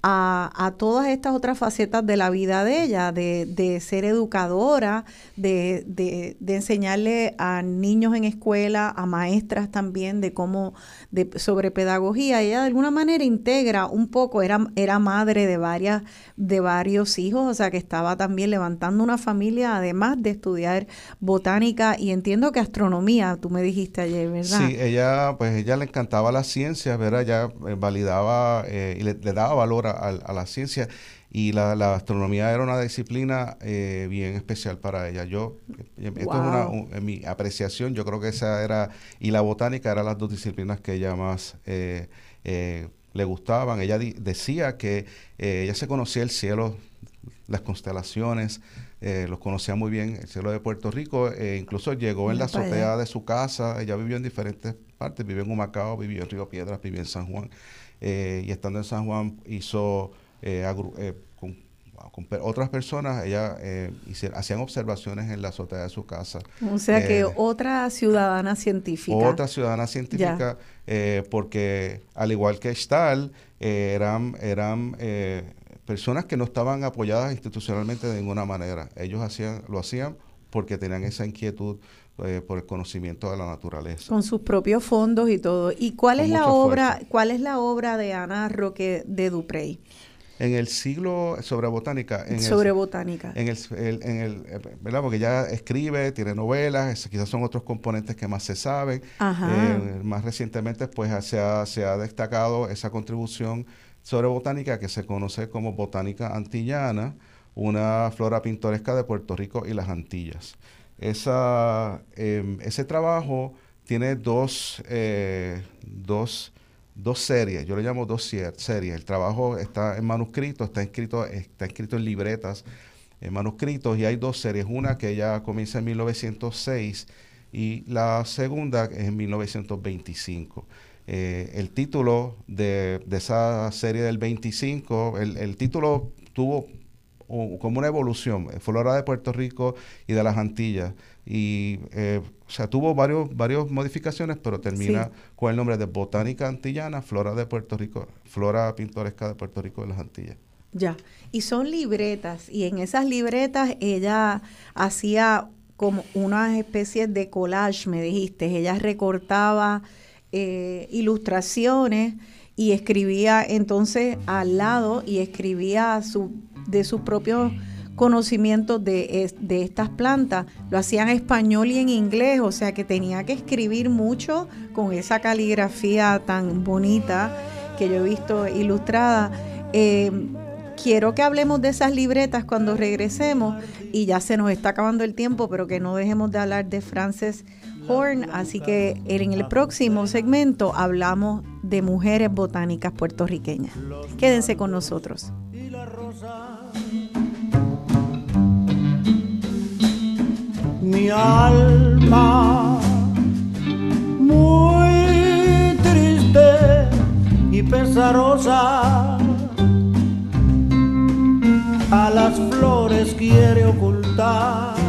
a, todas estas otras facetas de la vida de ella, de, ser educadora, de, de, enseñarle a niños en escuela, a maestras también, de cómo, de, sobre pedagogía. Ella de alguna manera integra un poco, era, era madre de, varias, de varios hijos, o sea que estaba también levantando una familia, además de estudiar botánica y entiendo que astronomía, tú me dijiste ayer, ¿verdad? Sí, ella, pues ella le encantaba la ciencia, ¿verdad? Ella eh, validaba eh, y le, le daba valor a a, la ciencia y la, astronomía era una disciplina eh, bien especial para ella. Yo, eh, esto es una, mi apreciación, yo creo que esa era, y la botánica eran las dos disciplinas que ella más eh, le gustaban. Ella decía que ella se conocía el cielo, las constelaciones, los conocía muy bien, el cielo de Puerto Rico, incluso llegó en la azotea de su casa, ella vivió en diferentes partes, vivió en Humacao, vivió en Río Piedras, vivió en San Juan. Eh, y estando en San Juan hizo eh, eh, con, otras personas, ella hacían observaciones en la azotea de su casa. O sea que otra ciudadana científica. Otra ciudadana científica, porque al igual que Stahl, eran, eran personas que no estaban apoyadas institucionalmente de ninguna manera. Ellos hacían, lo hacían porque tenían esa inquietud eh, por el conocimiento de la naturaleza. Con sus propios fondos y todo. ¿Y cuál es la obra, cuál es la obra de Ana Roque de Duprey? En el siglo sobre botánica. En sobre botánica. En el, en el, ¿verdad? Porque ya escribe, tiene novelas, quizás son otros componentes que más se saben. Eh, más recientemente, pues se ha, se ha destacado esa contribución sobre botánica que se conoce como botánica antillana, una flora pintoresca de Puerto Rico y las Antillas. Esa, em, ese trabajo tiene dos, eh, dos, dos, series, yo le llamo dos series. El trabajo está en manuscrito, está escrito, está escrito en libretas, en manuscritos, y hay dos series. Una que ya comienza en 1906 y la segunda es en 1925. Eh, el título de, de, esa serie del 25, el, el título tuvo como una evolución, eh, flora de Puerto Rico y de las Antillas. Y, eh, o sea, tuvo varios, varias modificaciones, pero termina con el nombre de Botánica Antillana, Flora de Puerto Rico, Flora Pintoresca de Puerto Rico de las Antillas. Ya, y son libretas, y en esas libretas ella hacía como una especie de collage, me dijiste, ella recortaba eh, ilustraciones y escribía entonces al lado y escribía su de sus propios conocimientos de, de, estas plantas. Lo hacía en español y en inglés, o sea que tenía que escribir mucho con esa caligrafía tan bonita que yo he visto ilustrada. Eh, quiero que hablemos de esas libretas cuando regresemos y ya se nos está acabando el tiempo, pero que no dejemos de hablar de Frances Horn, así que en el próximo segmento hablamos de mujeres botánicas puertorriqueñas. Quédense con nosotros. Mi alma muy triste y pesarosa a las flores quiere ocultar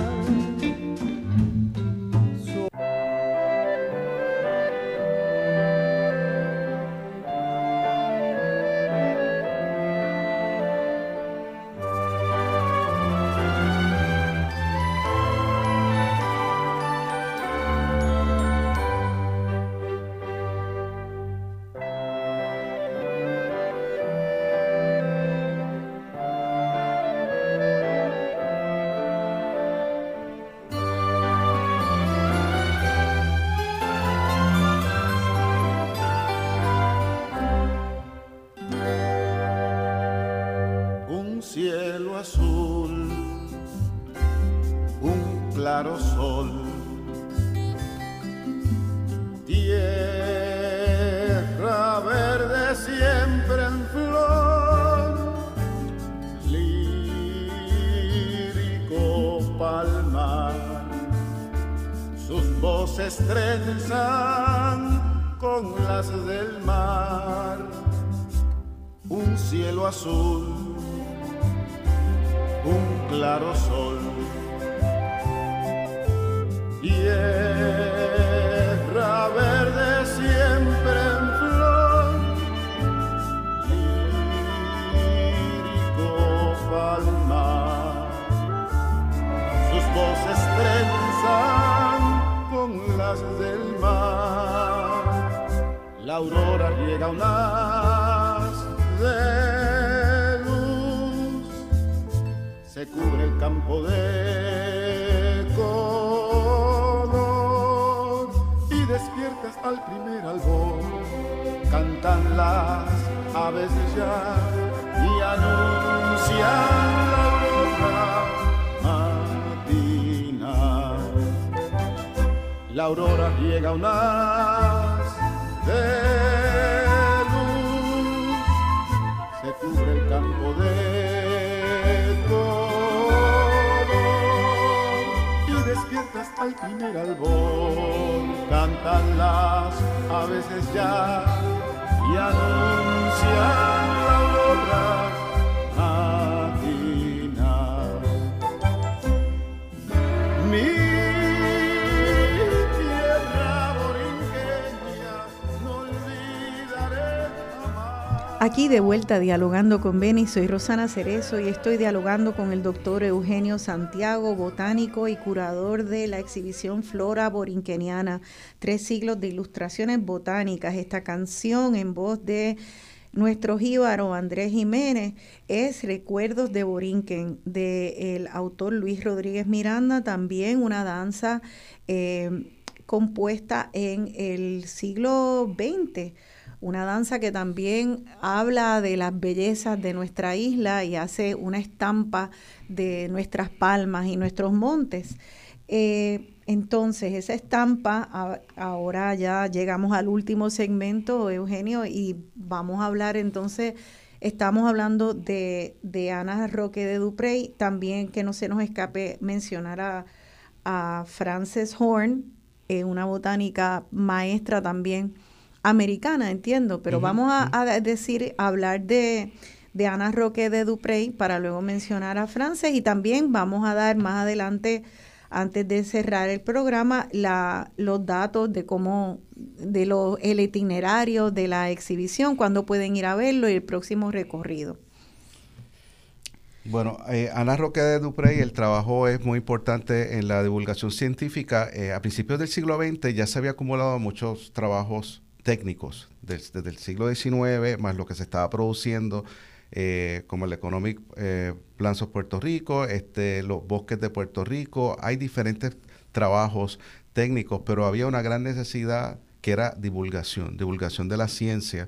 De vuelta dialogando con Beni, soy Rosana Cerezo y estoy dialogando con el doctor Eugenio Santiago, botánico y curador de la exhibición Flora Borinqueniana, tres siglos de ilustraciones botánicas. Esta canción en voz de nuestro jíbaro Andrés Jiménez es Recuerdos de Borinquen, del autor Luis Rodríguez Miranda, también una danza eh, compuesta en el siglo XX una danza que también habla de las bellezas de nuestra isla y hace una estampa de nuestras palmas y nuestros montes. Eh, entonces, esa estampa, ahora ya llegamos al último segmento, Eugenio, y vamos a hablar entonces, estamos hablando de, de Ana Roque de Duprey, también que no se nos escape mencionar a, a Frances Horn, eh, una botánica maestra también americana, entiendo, pero vamos a, a decir, a hablar de, de Ana Roque de Duprey para luego mencionar a Frances y también vamos a dar más adelante, antes de cerrar el programa, la, los datos de cómo, de lo, el itinerario de la exhibición, cuándo pueden ir a verlo y el próximo recorrido. Bueno, eh, Ana Roque de Duprey, el trabajo es muy importante en la divulgación científica. Eh, a principios del siglo XX ya se había acumulado muchos trabajos técnicos des- desde el siglo XIX, más lo que se estaba produciendo, eh, como el Economic eh, Plans of Puerto Rico, este, los bosques de Puerto Rico. Hay diferentes trabajos técnicos, pero había una gran necesidad que era divulgación, divulgación de la ciencia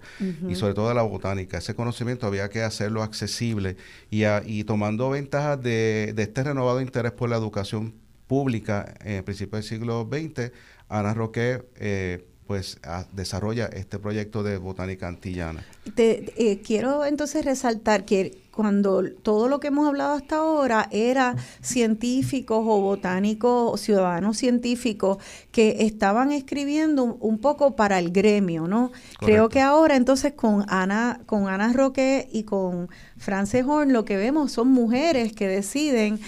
y sobre todo de la botánica. Ese conocimiento había que hacerlo accesible y, a- y tomando ventajas de, de este renovado interés por la educación pública en el principio del siglo XX, Ana Roque eh, pues a- desarrolla este proyecto de botánica antillana. Te, eh, quiero entonces resaltar que cuando todo lo que hemos hablado hasta ahora era científicos o botánicos o ciudadanos científicos que estaban escribiendo un, un poco para el gremio, ¿no? Creo que ahora entonces con Ana, con Ana Roque y con Frances Horn lo que vemos son mujeres que deciden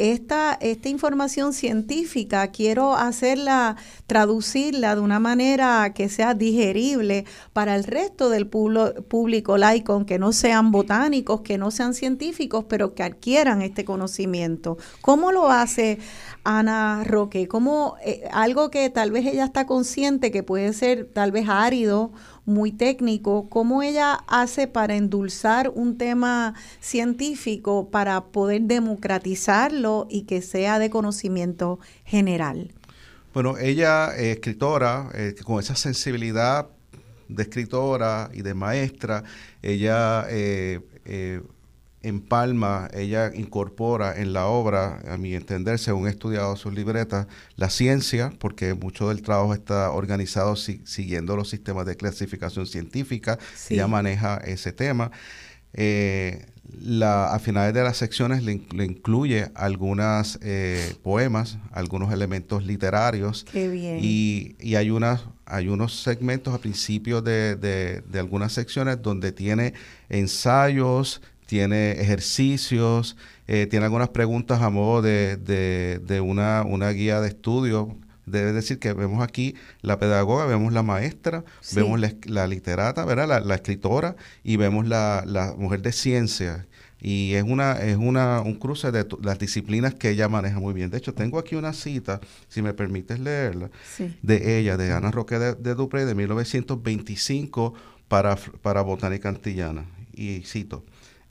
esta, esta información científica quiero hacerla, traducirla de una manera que sea digerible para el resto del público laico, aunque no sean botánicos, que no sean científicos, pero que adquieran este conocimiento. ¿Cómo lo hace Ana Roque? ¿Cómo eh, algo que tal vez ella está consciente que puede ser tal vez árido, muy técnico, cómo ella hace para endulzar un tema científico para poder democratizarlo y que sea de conocimiento general. Bueno, ella, eh, escritora, eh, con esa sensibilidad de escritora y de maestra, ella eh, eh, empalma, ella incorpora en la obra, a mi entender, según he estudiado sus libretas, la ciencia, porque mucho del trabajo está organizado si- siguiendo los sistemas de clasificación científica, Sí. ella maneja ese tema. Eh, la, a finales de las secciones le, incluye algunos eh, poemas, algunos elementos literarios. Qué bien. Y, y hay, unas, hay unos segmentos a principios de, de, algunas secciones donde tiene ensayos, tiene ejercicios, eh, tiene algunas preguntas a modo de, de una, una guía de estudio Debe decir que vemos aquí la pedagoga, vemos la maestra, vemos la, literata, ¿verdad? La, escritora y vemos la, la, mujer de ciencia. Y es una es una un cruce de las disciplinas que ella maneja muy bien. De hecho, tengo aquí una cita, si me permites leerla, de ella, de Ana Roque de, de Dupré, de 1925 para, para Botánica Antillana. Y cito,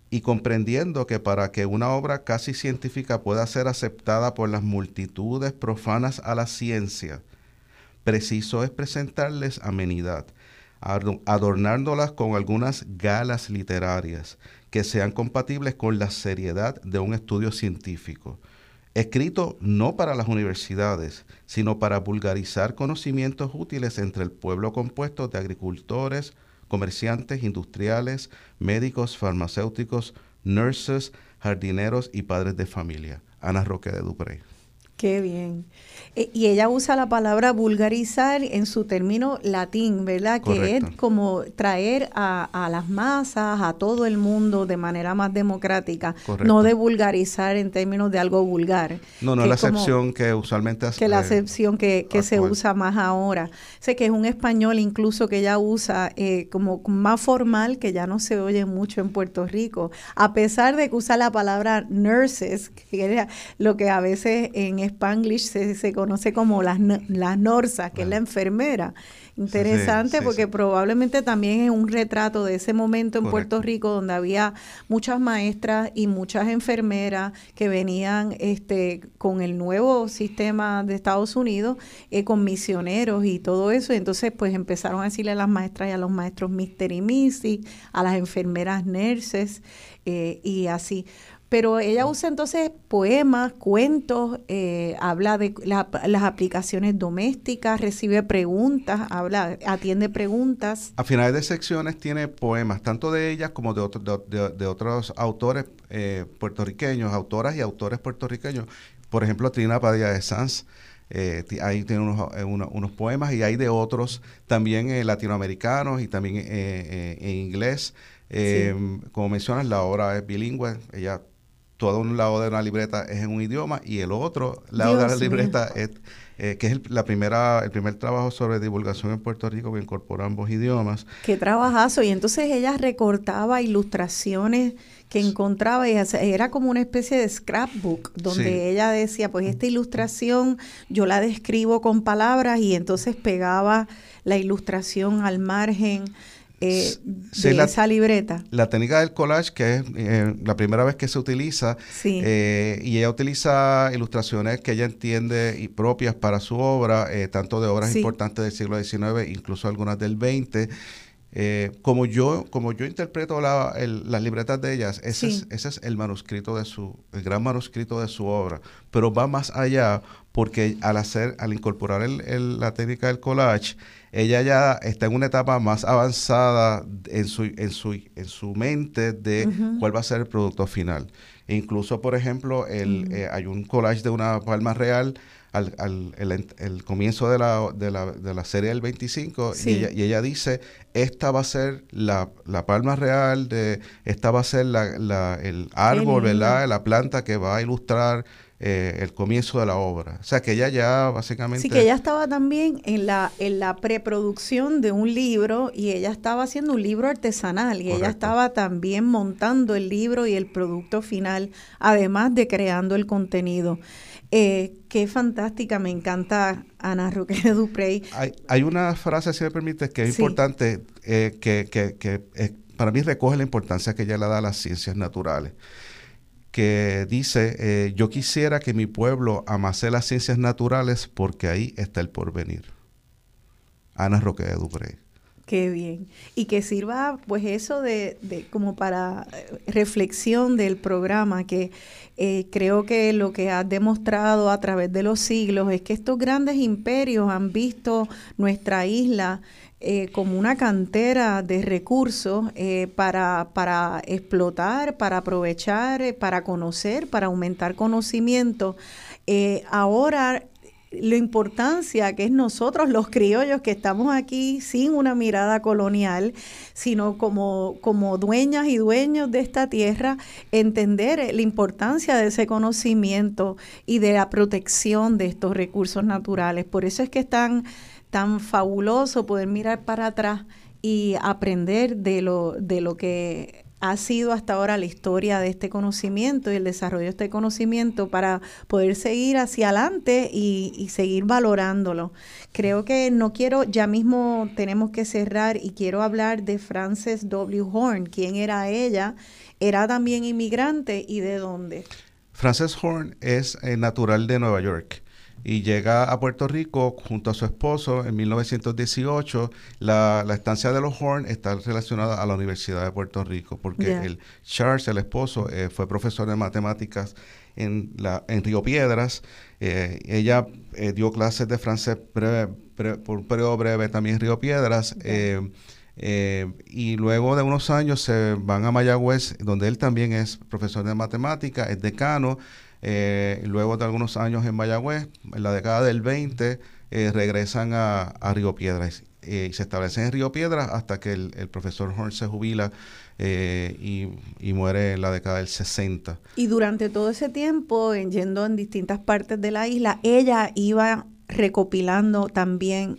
y comprendiendo que para que una obra casi científica pueda ser aceptada por las multitudes profanas a la ciencia, preciso es presentarles amenidad, adornándolas con algunas galas literarias que sean compatibles con la seriedad de un estudio científico, escrito no para las universidades, sino para vulgarizar conocimientos útiles entre el pueblo compuesto de agricultores, comerciantes, industriales, médicos, farmacéuticos, nurses, jardineros y padres de familia. Ana Roque de Dupré. Qué bien. Eh, y ella usa la palabra vulgarizar en su término latín, ¿verdad? Que es como traer a, las masas, a todo el mundo de manera más democrática, no de vulgarizar en términos de algo vulgar. No, no es la acepción que usualmente hace. Que la acepción que, se usa más ahora. Sé que es un español incluso que ella usa eh, como más formal, que ya no se oye mucho en Puerto Rico, a pesar de que usa la palabra nurses, que era lo que a veces en Spanglish se, se conoce como las, las norsas, que es la enfermera. Interesante porque probablemente también es un retrato de ese momento en Puerto Rico donde había muchas maestras y muchas enfermeras que venían este con el nuevo sistema de Estados Unidos, eh, con misioneros y todo eso. Y entonces pues empezaron a decirle a las maestras y a los maestros Mister y Missy, a las enfermeras nurses eh, y así. Pero ella usa entonces poemas, cuentos, eh, habla de las aplicaciones domésticas, recibe preguntas, habla, atiende preguntas. A finales de secciones tiene poemas, tanto de ella como de, de, otros autores eh, puertorriqueños, autoras y autores puertorriqueños. Por ejemplo, Trina Padilla de Sanz, eh, ahí tiene unos, unos, poemas y hay de otros también latinoamericanos y también en inglés. Como mencionas, la obra es bilingüe, ella todo un lado de una libreta es en un idioma y el otro lado de la libreta es eh, que es la primera el primer trabajo sobre divulgación en Puerto Rico que incorpora ambos idiomas. Qué trabajazo. Y entonces ella recortaba ilustraciones que encontraba y era como una especie de scrapbook donde ella decía, pues esta ilustración yo la describo con palabras y entonces pegaba la ilustración al margen eh, de esa libreta. La técnica del collage, que es eh, la primera vez que se utiliza, eh, y ella utiliza ilustraciones que ella entiende y propias para su obra, tanto de obras importantes del siglo XIX, incluso algunas del XX. como yo como yo interpreto las libretas de ellas, ese, es, ese es el manuscrito de su, el gran manuscrito de su obra, pero va más allá porque al hacer, al incorporar el, la técnica del collage, ella ya está en una etapa más avanzada en su, en su, en su mente de cuál va a ser el producto final. E incluso, por ejemplo, el, eh, hay un collage de una palma real al, al el, comienzo de la, de, la, de la, serie del 25 y, ella, y, ella, dice, esta va a ser la, la palma real, de esta va a ser la, el árbol, ¿verdad? La planta que va a ilustrar eh, el comienzo de la obra. O sea, que ella ya básicamente... Sí, que ella estaba también en la, en la preproducción de un libro y ella estaba haciendo un libro artesanal y ella estaba también montando el libro y el producto final, además de creando el contenido. Eh, qué fantástica, me encanta Ana Roque Duprey. Hay, hay una frase, si me permite, que es importante, eh, que, que, que para mí recoge la importancia que ella le da a las ciencias naturales que dice, eh, yo quisiera que mi pueblo amase las ciencias naturales porque ahí está el porvenir. Ana Roque de Dupré. Qué bien. Y que sirva pues eso de, como para eh, reflexión del programa, que eh, creo que lo que ha demostrado a través de los siglos es que estos grandes imperios han visto nuestra isla eh, como una cantera de recursos para, para explotar, para aprovechar, para conocer, para aumentar conocimiento. ahora la importancia que es nosotros los criollos que estamos aquí sin una mirada colonial, sino como, como dueñas y dueños de esta tierra, entender la importancia de ese conocimiento y de la protección de estos recursos naturales. Por eso es que es tan, fabuloso poder mirar para atrás y aprender de lo, de lo que ha sido hasta ahora la historia de este conocimiento y el desarrollo de este conocimiento para poder seguir hacia adelante y, seguir valorándolo. Creo que no quiero, ya mismo tenemos que cerrar y quiero hablar de Frances W. Horn. ¿Quién era ella? ¿Era también inmigrante y de dónde? Frances Horn es eh, natural de Nueva York y llega a Puerto Rico junto a su esposo en 1918. La, la estancia de los Horn está relacionada a la Universidad de Puerto Rico, porque el Charles, el esposo, eh, fue profesor de matemáticas en, la, en Río Piedras. Eh, ella eh, dio clases de francés por un periodo breve también en Río Piedras. y luego de unos años se van a Mayagüez, donde él también es profesor de matemáticas, es decano. Eh, luego de algunos años en Mayagüez, en la década del 20, eh, regresan a, Río Piedras eh, y se establecen en Río Piedras hasta que el, profesor Horn se jubila y, muere en la década del 60. Y durante todo ese tiempo, yendo en distintas partes de la isla, ella iba recopilando también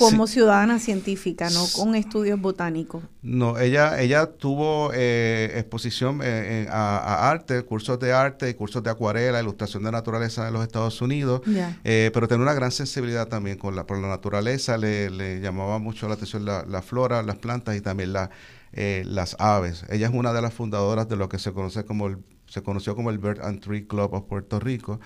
como ciudadana científica, no con estudios botánicos. No, ella, ella tuvo eh, exposición eh, a, arte, cursos de arte y cursos de acuarela, ilustración de naturaleza en los Estados Unidos, eh, pero tenía una gran sensibilidad también con la, por la naturaleza, le, llamaba mucho la atención la, flora, las plantas y también la, las aves. Ella es una de las fundadoras de lo que se conoce como el, se conoció como el Bird and Tree Club of Puerto Rico.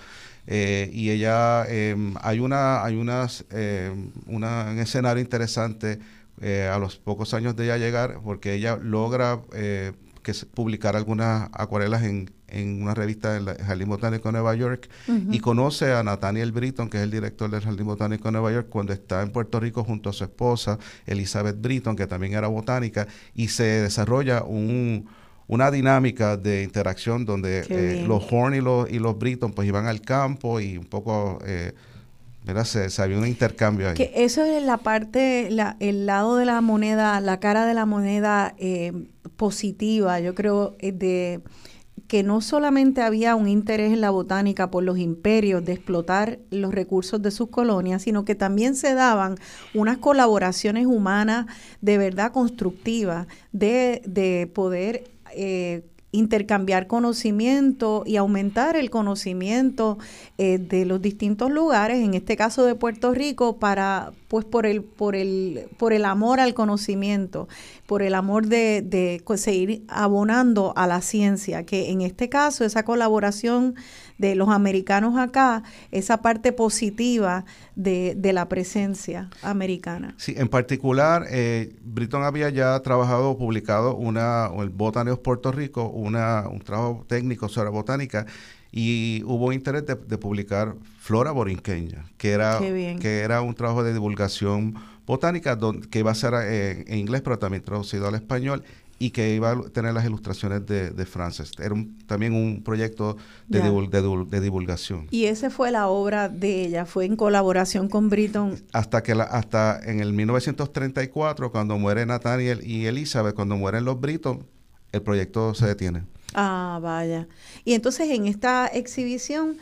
Eh, y ella, em, hay una, hay unas, em, una, un escenario interesante eh, a los pocos años de ella llegar, porque ella logra eh, que publicar algunas acuarelas en, en una revista del Jardín Botánico de Nueva York y conoce a Nathaniel Britton, que es el director del Jardín Botánico de Nueva York, cuando está en Puerto Rico junto a su esposa, Elizabeth Britton, que también era botánica, y se desarrolla un una dinámica de interacción donde eh, los Horn y los, y los Britton pues iban al campo y un poco, eh, Se, había un intercambio ahí. Que eso es la parte, la, el lado de la moneda, la cara de la moneda eh, positiva, yo creo, eh, de que no solamente había un interés en la botánica por los imperios de explotar los recursos de sus colonias, sino que también se daban unas colaboraciones humanas de verdad constructivas, de, de poder eh, intercambiar conocimiento y aumentar el conocimiento eh, de los distintos lugares, en este caso de Puerto Rico, para pues por el, por el, por el amor al conocimiento, por el amor de, de seguir abonando a la ciencia, que en este caso esa colaboración de los americanos acá, esa parte positiva de, de la presencia americana. Sí, en particular, eh, Britton había ya trabajado, publicado una, el Botaneos Puerto Rico, una, un trabajo técnico sobre botánica y hubo interés de, publicar Flora Borinqueña, que era, que era un trabajo de divulgación botánica que iba a ser eh, en inglés, pero también traducido al español y que iba a tener las ilustraciones de, de Frances. Era también un proyecto de, de, divulgación. Y esa fue la obra de ella, fue en colaboración con Britton. Hasta que la, hasta en el 1934, cuando muere Nathaniel y Elizabeth, cuando mueren los Britton, el proyecto se detiene. Ah, vaya. Y entonces en esta exhibición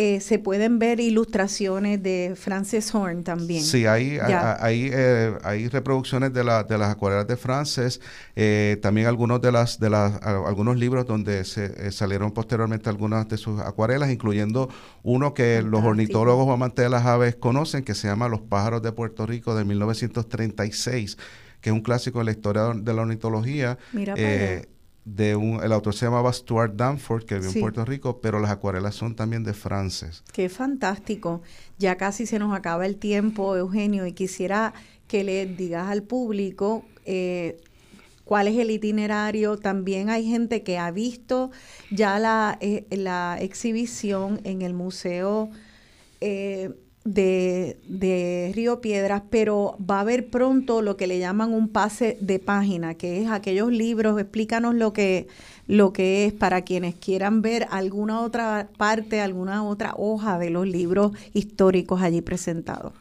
eh, se pueden ver ilustraciones de Frances Horn también. Sí, hay, hay, eh, hay, reproducciones de, la, de las acuarelas de Frances, eh, también algunos de las de las algunos libros donde se salieron posteriormente algunas de sus acuarelas, incluyendo uno que los ornitólogos o amantes de las aves conocen, que se llama Los pájaros de Puerto Rico de 1936, que es un clásico de la historia de la ornitología. Mira, de un, el autor se llamaba Stuart Danforth, que vivió en Puerto Rico, pero las acuarelas son también de Frances. Qué fantástico. Ya casi se nos acaba el tiempo, Eugenio, y quisiera que le digas al público eh, cuál es el itinerario. También hay gente que ha visto ya la, eh, la exhibición en el museo. Eh, de, de, Río Piedras, pero va a haber pronto lo que le llaman un pase de página, que es aquellos libros, explícanos lo que, lo que es para quienes quieran ver alguna otra parte, alguna otra hoja de los libros históricos allí presentados.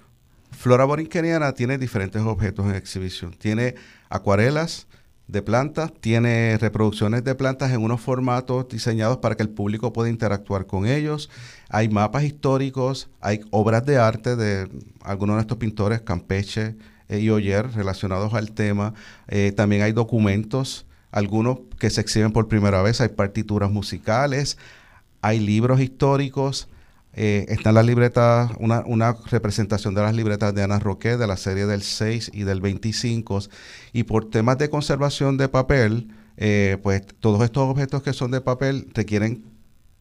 Flora Borinqueniana tiene diferentes objetos en exhibición. Tiene acuarelas, de plantas, tiene reproducciones de plantas en unos formatos diseñados para que el público pueda interactuar con ellos. Hay mapas históricos, hay obras de arte de algunos de estos pintores, Campeche eh, y Oyer, relacionados al tema. Eh, también hay documentos, algunos que se exhiben por primera vez, hay partituras musicales, hay libros históricos, eh, está en la libreta, una, una, representación de las libretas de Ana Roque de la serie del 6 y del 25. Y por temas de conservación de papel, eh, pues todos estos objetos que son de papel requieren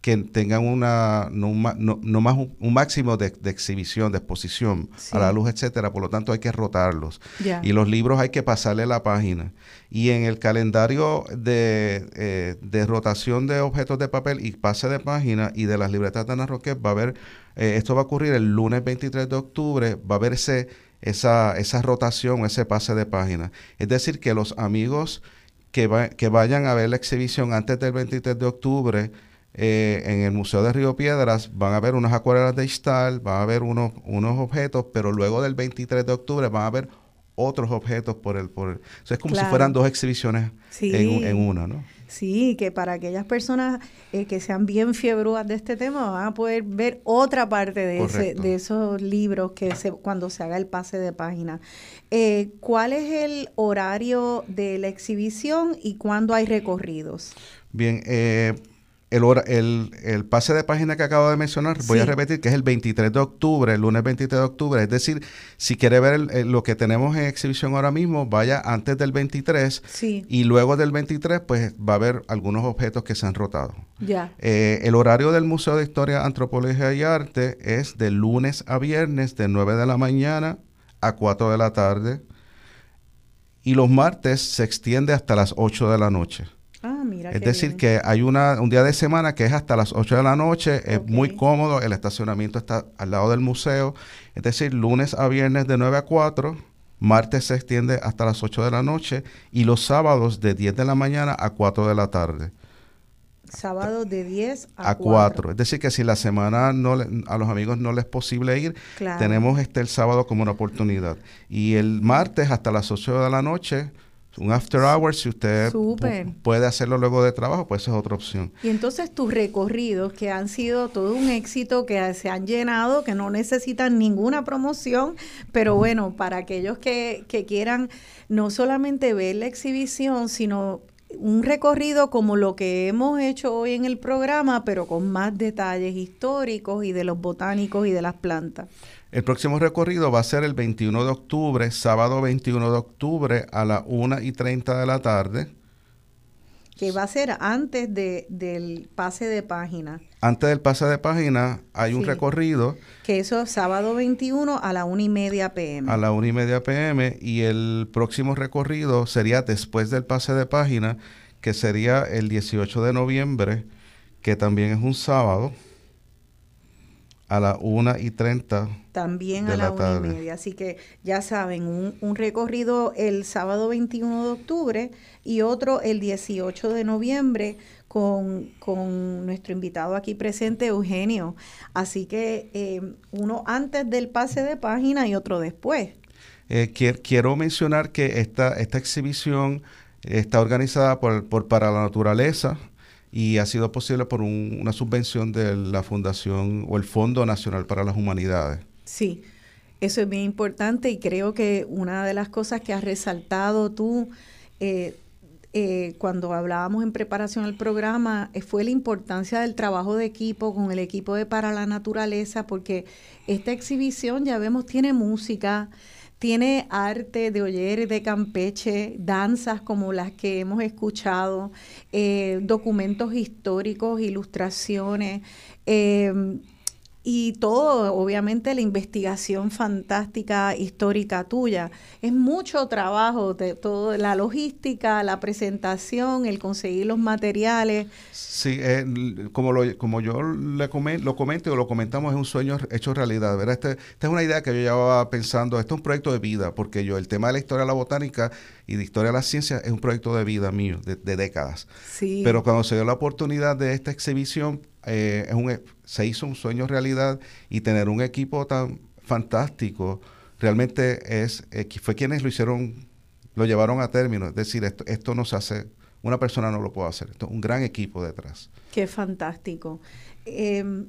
que tengan una no, no, más un, máximo de, exhibición, de exposición a la luz, etcétera. Por lo tanto, hay que rotarlos. Y los libros hay que pasarle la página. Y en el calendario de, eh, de, rotación de objetos de papel y pase de página y de las libretas de Ana Roque, va a haber, eh, esto va a ocurrir el lunes 23 de octubre, va a haber ese, esa, esa rotación, ese pase de página. Es decir, que los amigos que, que vayan a ver la exhibición antes del 23 de octubre, eh, en el Museo de Río Piedras van a ver unas acuarelas de Istal, van a ver unos, unos objetos, pero luego del 23 de octubre van a ver otros objetos por el... Por es como si fueran dos exhibiciones en, una, ¿no? Sí, que para aquellas personas eh, que sean bien fiebrudas de este tema van a poder ver otra parte de, ese, de esos libros que se, cuando se haga el pase de página. Eh, ¿Cuál es el horario de la exhibición y cuándo hay recorridos? Bien, eh, el, el, pase de página que acabo de mencionar, voy a repetir que es el 23 de octubre, el lunes 23 de octubre. Es decir, si quiere ver lo que tenemos en exhibición ahora mismo, vaya antes del 23 y luego del 23, pues va a haber algunos objetos que se han rotado. Ya. Eh, el horario del Museo de Historia, Antropología y Arte es de lunes a viernes, de 9 de la mañana a 4 de la tarde. Y los martes se extiende hasta las 8 de la noche. Ah, es decir, que hay una, un día de semana que es hasta las 8 de la noche, es muy cómodo, el estacionamiento está al lado del museo, es decir, lunes a viernes de 9 a 4, martes se extiende hasta las 8 de la noche y los sábados de 10 de la mañana a 4 de la tarde. Sábado de 10 a, 4. Es decir, que si la semana no a los amigos no les es posible ir, tenemos este el sábado como una oportunidad. Y el martes hasta las 8 de la noche un after hours, si usted puede hacerlo luego de trabajo, pues esa es otra opción. Y entonces tus recorridos, que han sido todo un éxito, que se han llenado, que no necesitan ninguna promoción, pero bueno, para aquellos que, que quieran no solamente ver la exhibición, sino un recorrido como lo que hemos hecho hoy en el programa, pero con más detalles históricos y de los botánicos y de las plantas. El próximo recorrido va a ser el 21 de octubre, sábado 21 de octubre a las 1 y 30 de la tarde. Que va a ser antes de, del pase de página. Antes del pase de página hay un recorrido. Que eso es sábado 21 a la 1 y media pm. A la 1 y media pm. Y el próximo recorrido sería después del pase de página, que sería el 18 de noviembre, que también es un sábado a las 1 y 30. También a la 1 y media. Así que ya saben, un, un, recorrido el sábado 21 de octubre y otro el 18 de noviembre con, con nuestro invitado aquí presente, Eugenio. Así que eh, uno antes del pase de página y otro después. Eh, quiero mencionar que esta, esta exhibición está organizada por, por Para la Naturaleza, y ha sido posible por una subvención de la Fundación o el Fondo Nacional para las Humanidades. Sí, eso es bien importante y creo que una de las cosas que has resaltado tú eh, eh, cuando hablábamos en preparación al programa eh, fue la importancia del trabajo de equipo con el equipo de Para la Naturaleza, porque esta exhibición, ya vemos, tiene música, tiene arte de Oyer de Campeche, danzas como las que hemos escuchado, eh, documentos históricos, ilustraciones. Em, y todo, obviamente la investigación fantástica histórica tuya. Es mucho trabajo de todo, la logística, la presentación, el conseguir los materiales. Sí, eh, como, lo, como yo le lo comento o lo comentamos, es un sueño hecho realidad. ¿verdad? Este, esta es una idea que yo llevaba pensando, este es un proyecto de vida, porque yo el tema de la historia de la botánica y de historia de la ciencia es un proyecto de vida mío, de, de décadas. Sí. Pero cuando se dio la oportunidad de esta exhibición, eh, es un, e, se hizo un sueño realidad y tener un equipo tan fantástico realmente es eh, fue quienes lo hicieron, lo llevaron a término. Es decir, esto, esto no se hace, una persona no lo puede hacer. Esto es un gran equipo detrás. Qué fantástico. Em,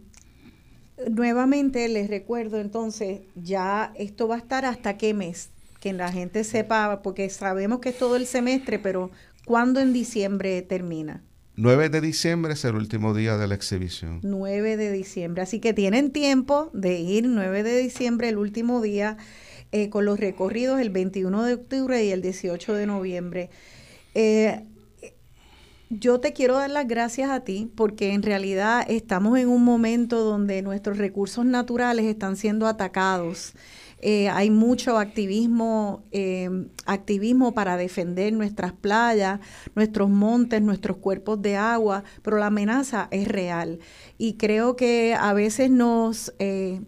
nuevamente les recuerdo entonces, ya esto va a estar hasta qué mes, que la gente sepa, porque sabemos que es todo el semestre, pero ¿cuándo en diciembre termina? 9 de diciembre es el último día de la exhibición. 9 de diciembre, así que tienen tiempo de ir 9 de diciembre, el último día, eh, con los recorridos el 21 de octubre y el 18 de noviembre. Eh, yo te quiero dar las gracias a ti porque en realidad estamos en un momento donde nuestros recursos naturales están siendo atacados. Eh, hay mucho activismo, eh, activismo para defender nuestras playas, nuestros montes, nuestros cuerpos de agua, pero la amenaza es real. Y creo que a veces nos eh,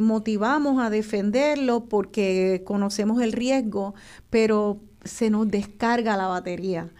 motivamos a defenderlo porque conocemos el riesgo, pero se nos descarga la batería.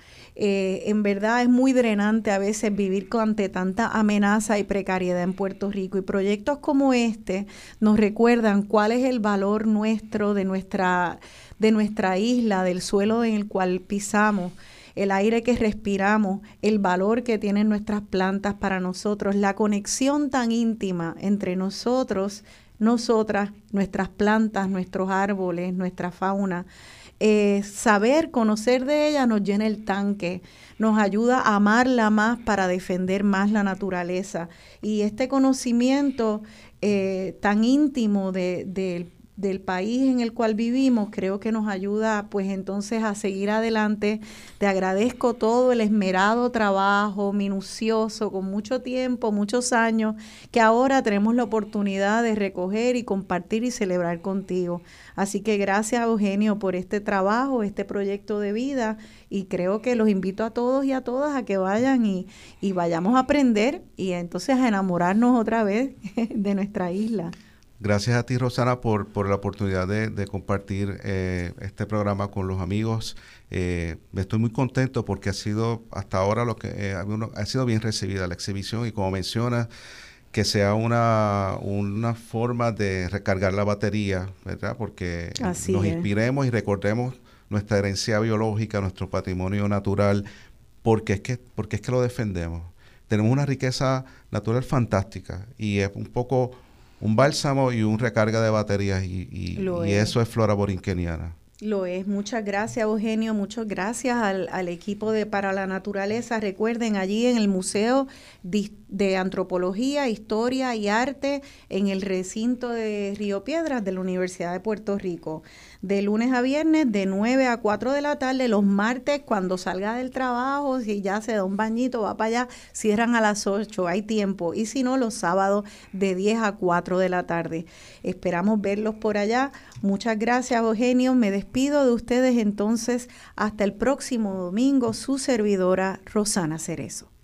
Eh, en verdad es muy drenante a veces vivir ante tanta amenaza y precariedad en Puerto Rico y proyectos como este nos recuerdan cuál es el valor nuestro de nuestra, de nuestra isla, del suelo en el cual pisamos el aire que respiramos, el valor que tienen nuestras plantas para nosotros, la conexión tan íntima entre nosotros, nosotras, nuestras plantas, nuestros árboles, nuestra fauna. Eh, saber, conocer de ella nos llena el tanque, nos ayuda a amarla más para defender más la naturaleza. Y este conocimiento eh, tan íntimo de, del país en el cual vivimos, creo que nos ayuda pues entonces a seguir adelante. Te agradezco todo el esmerado trabajo, minucioso, con mucho tiempo, muchos años, que ahora tenemos la oportunidad de recoger y compartir y celebrar contigo. Así que gracias Eugenio por este trabajo, este proyecto de vida y creo que los invito a todos y a todas a que vayan y, y vayamos a aprender y entonces a enamorarnos otra vez de nuestra isla. Gracias a ti, Rosana, por, por la oportunidad de, compartir eh, este programa con los amigos. Eh, estoy muy contento porque ha sido hasta ahora lo que eh, ha sido bien recibida la exhibición y como mencionas, que sea una, una forma de recargar la batería, ¿verdad? Porque nos inspiremos y recordemos nuestra herencia biológica, nuestro patrimonio natural, porque es que, porque es que lo defendemos. Tenemos una riqueza natural fantástica y es un poco un bálsamo y un recarga de baterías y, y, eso es flora borinqueniana. Lo es. Muchas gracias, Eugenio. Muchas gracias al, al, equipo de Para la Naturaleza. Recuerden, allí en el Museo de, Antropología, Historia y Arte, en el recinto de Río Piedras de la Universidad de Puerto Rico de lunes a viernes de 9 a 4 de la tarde, los martes cuando salga del trabajo, si ya se da un bañito, va para allá, cierran a las 8, hay tiempo, y si no, los sábados de 10 a 4 de la tarde. Esperamos verlos por allá. Muchas gracias, Eugenio. Me despido de ustedes entonces hasta el próximo domingo, su servidora Rosana Cerezo.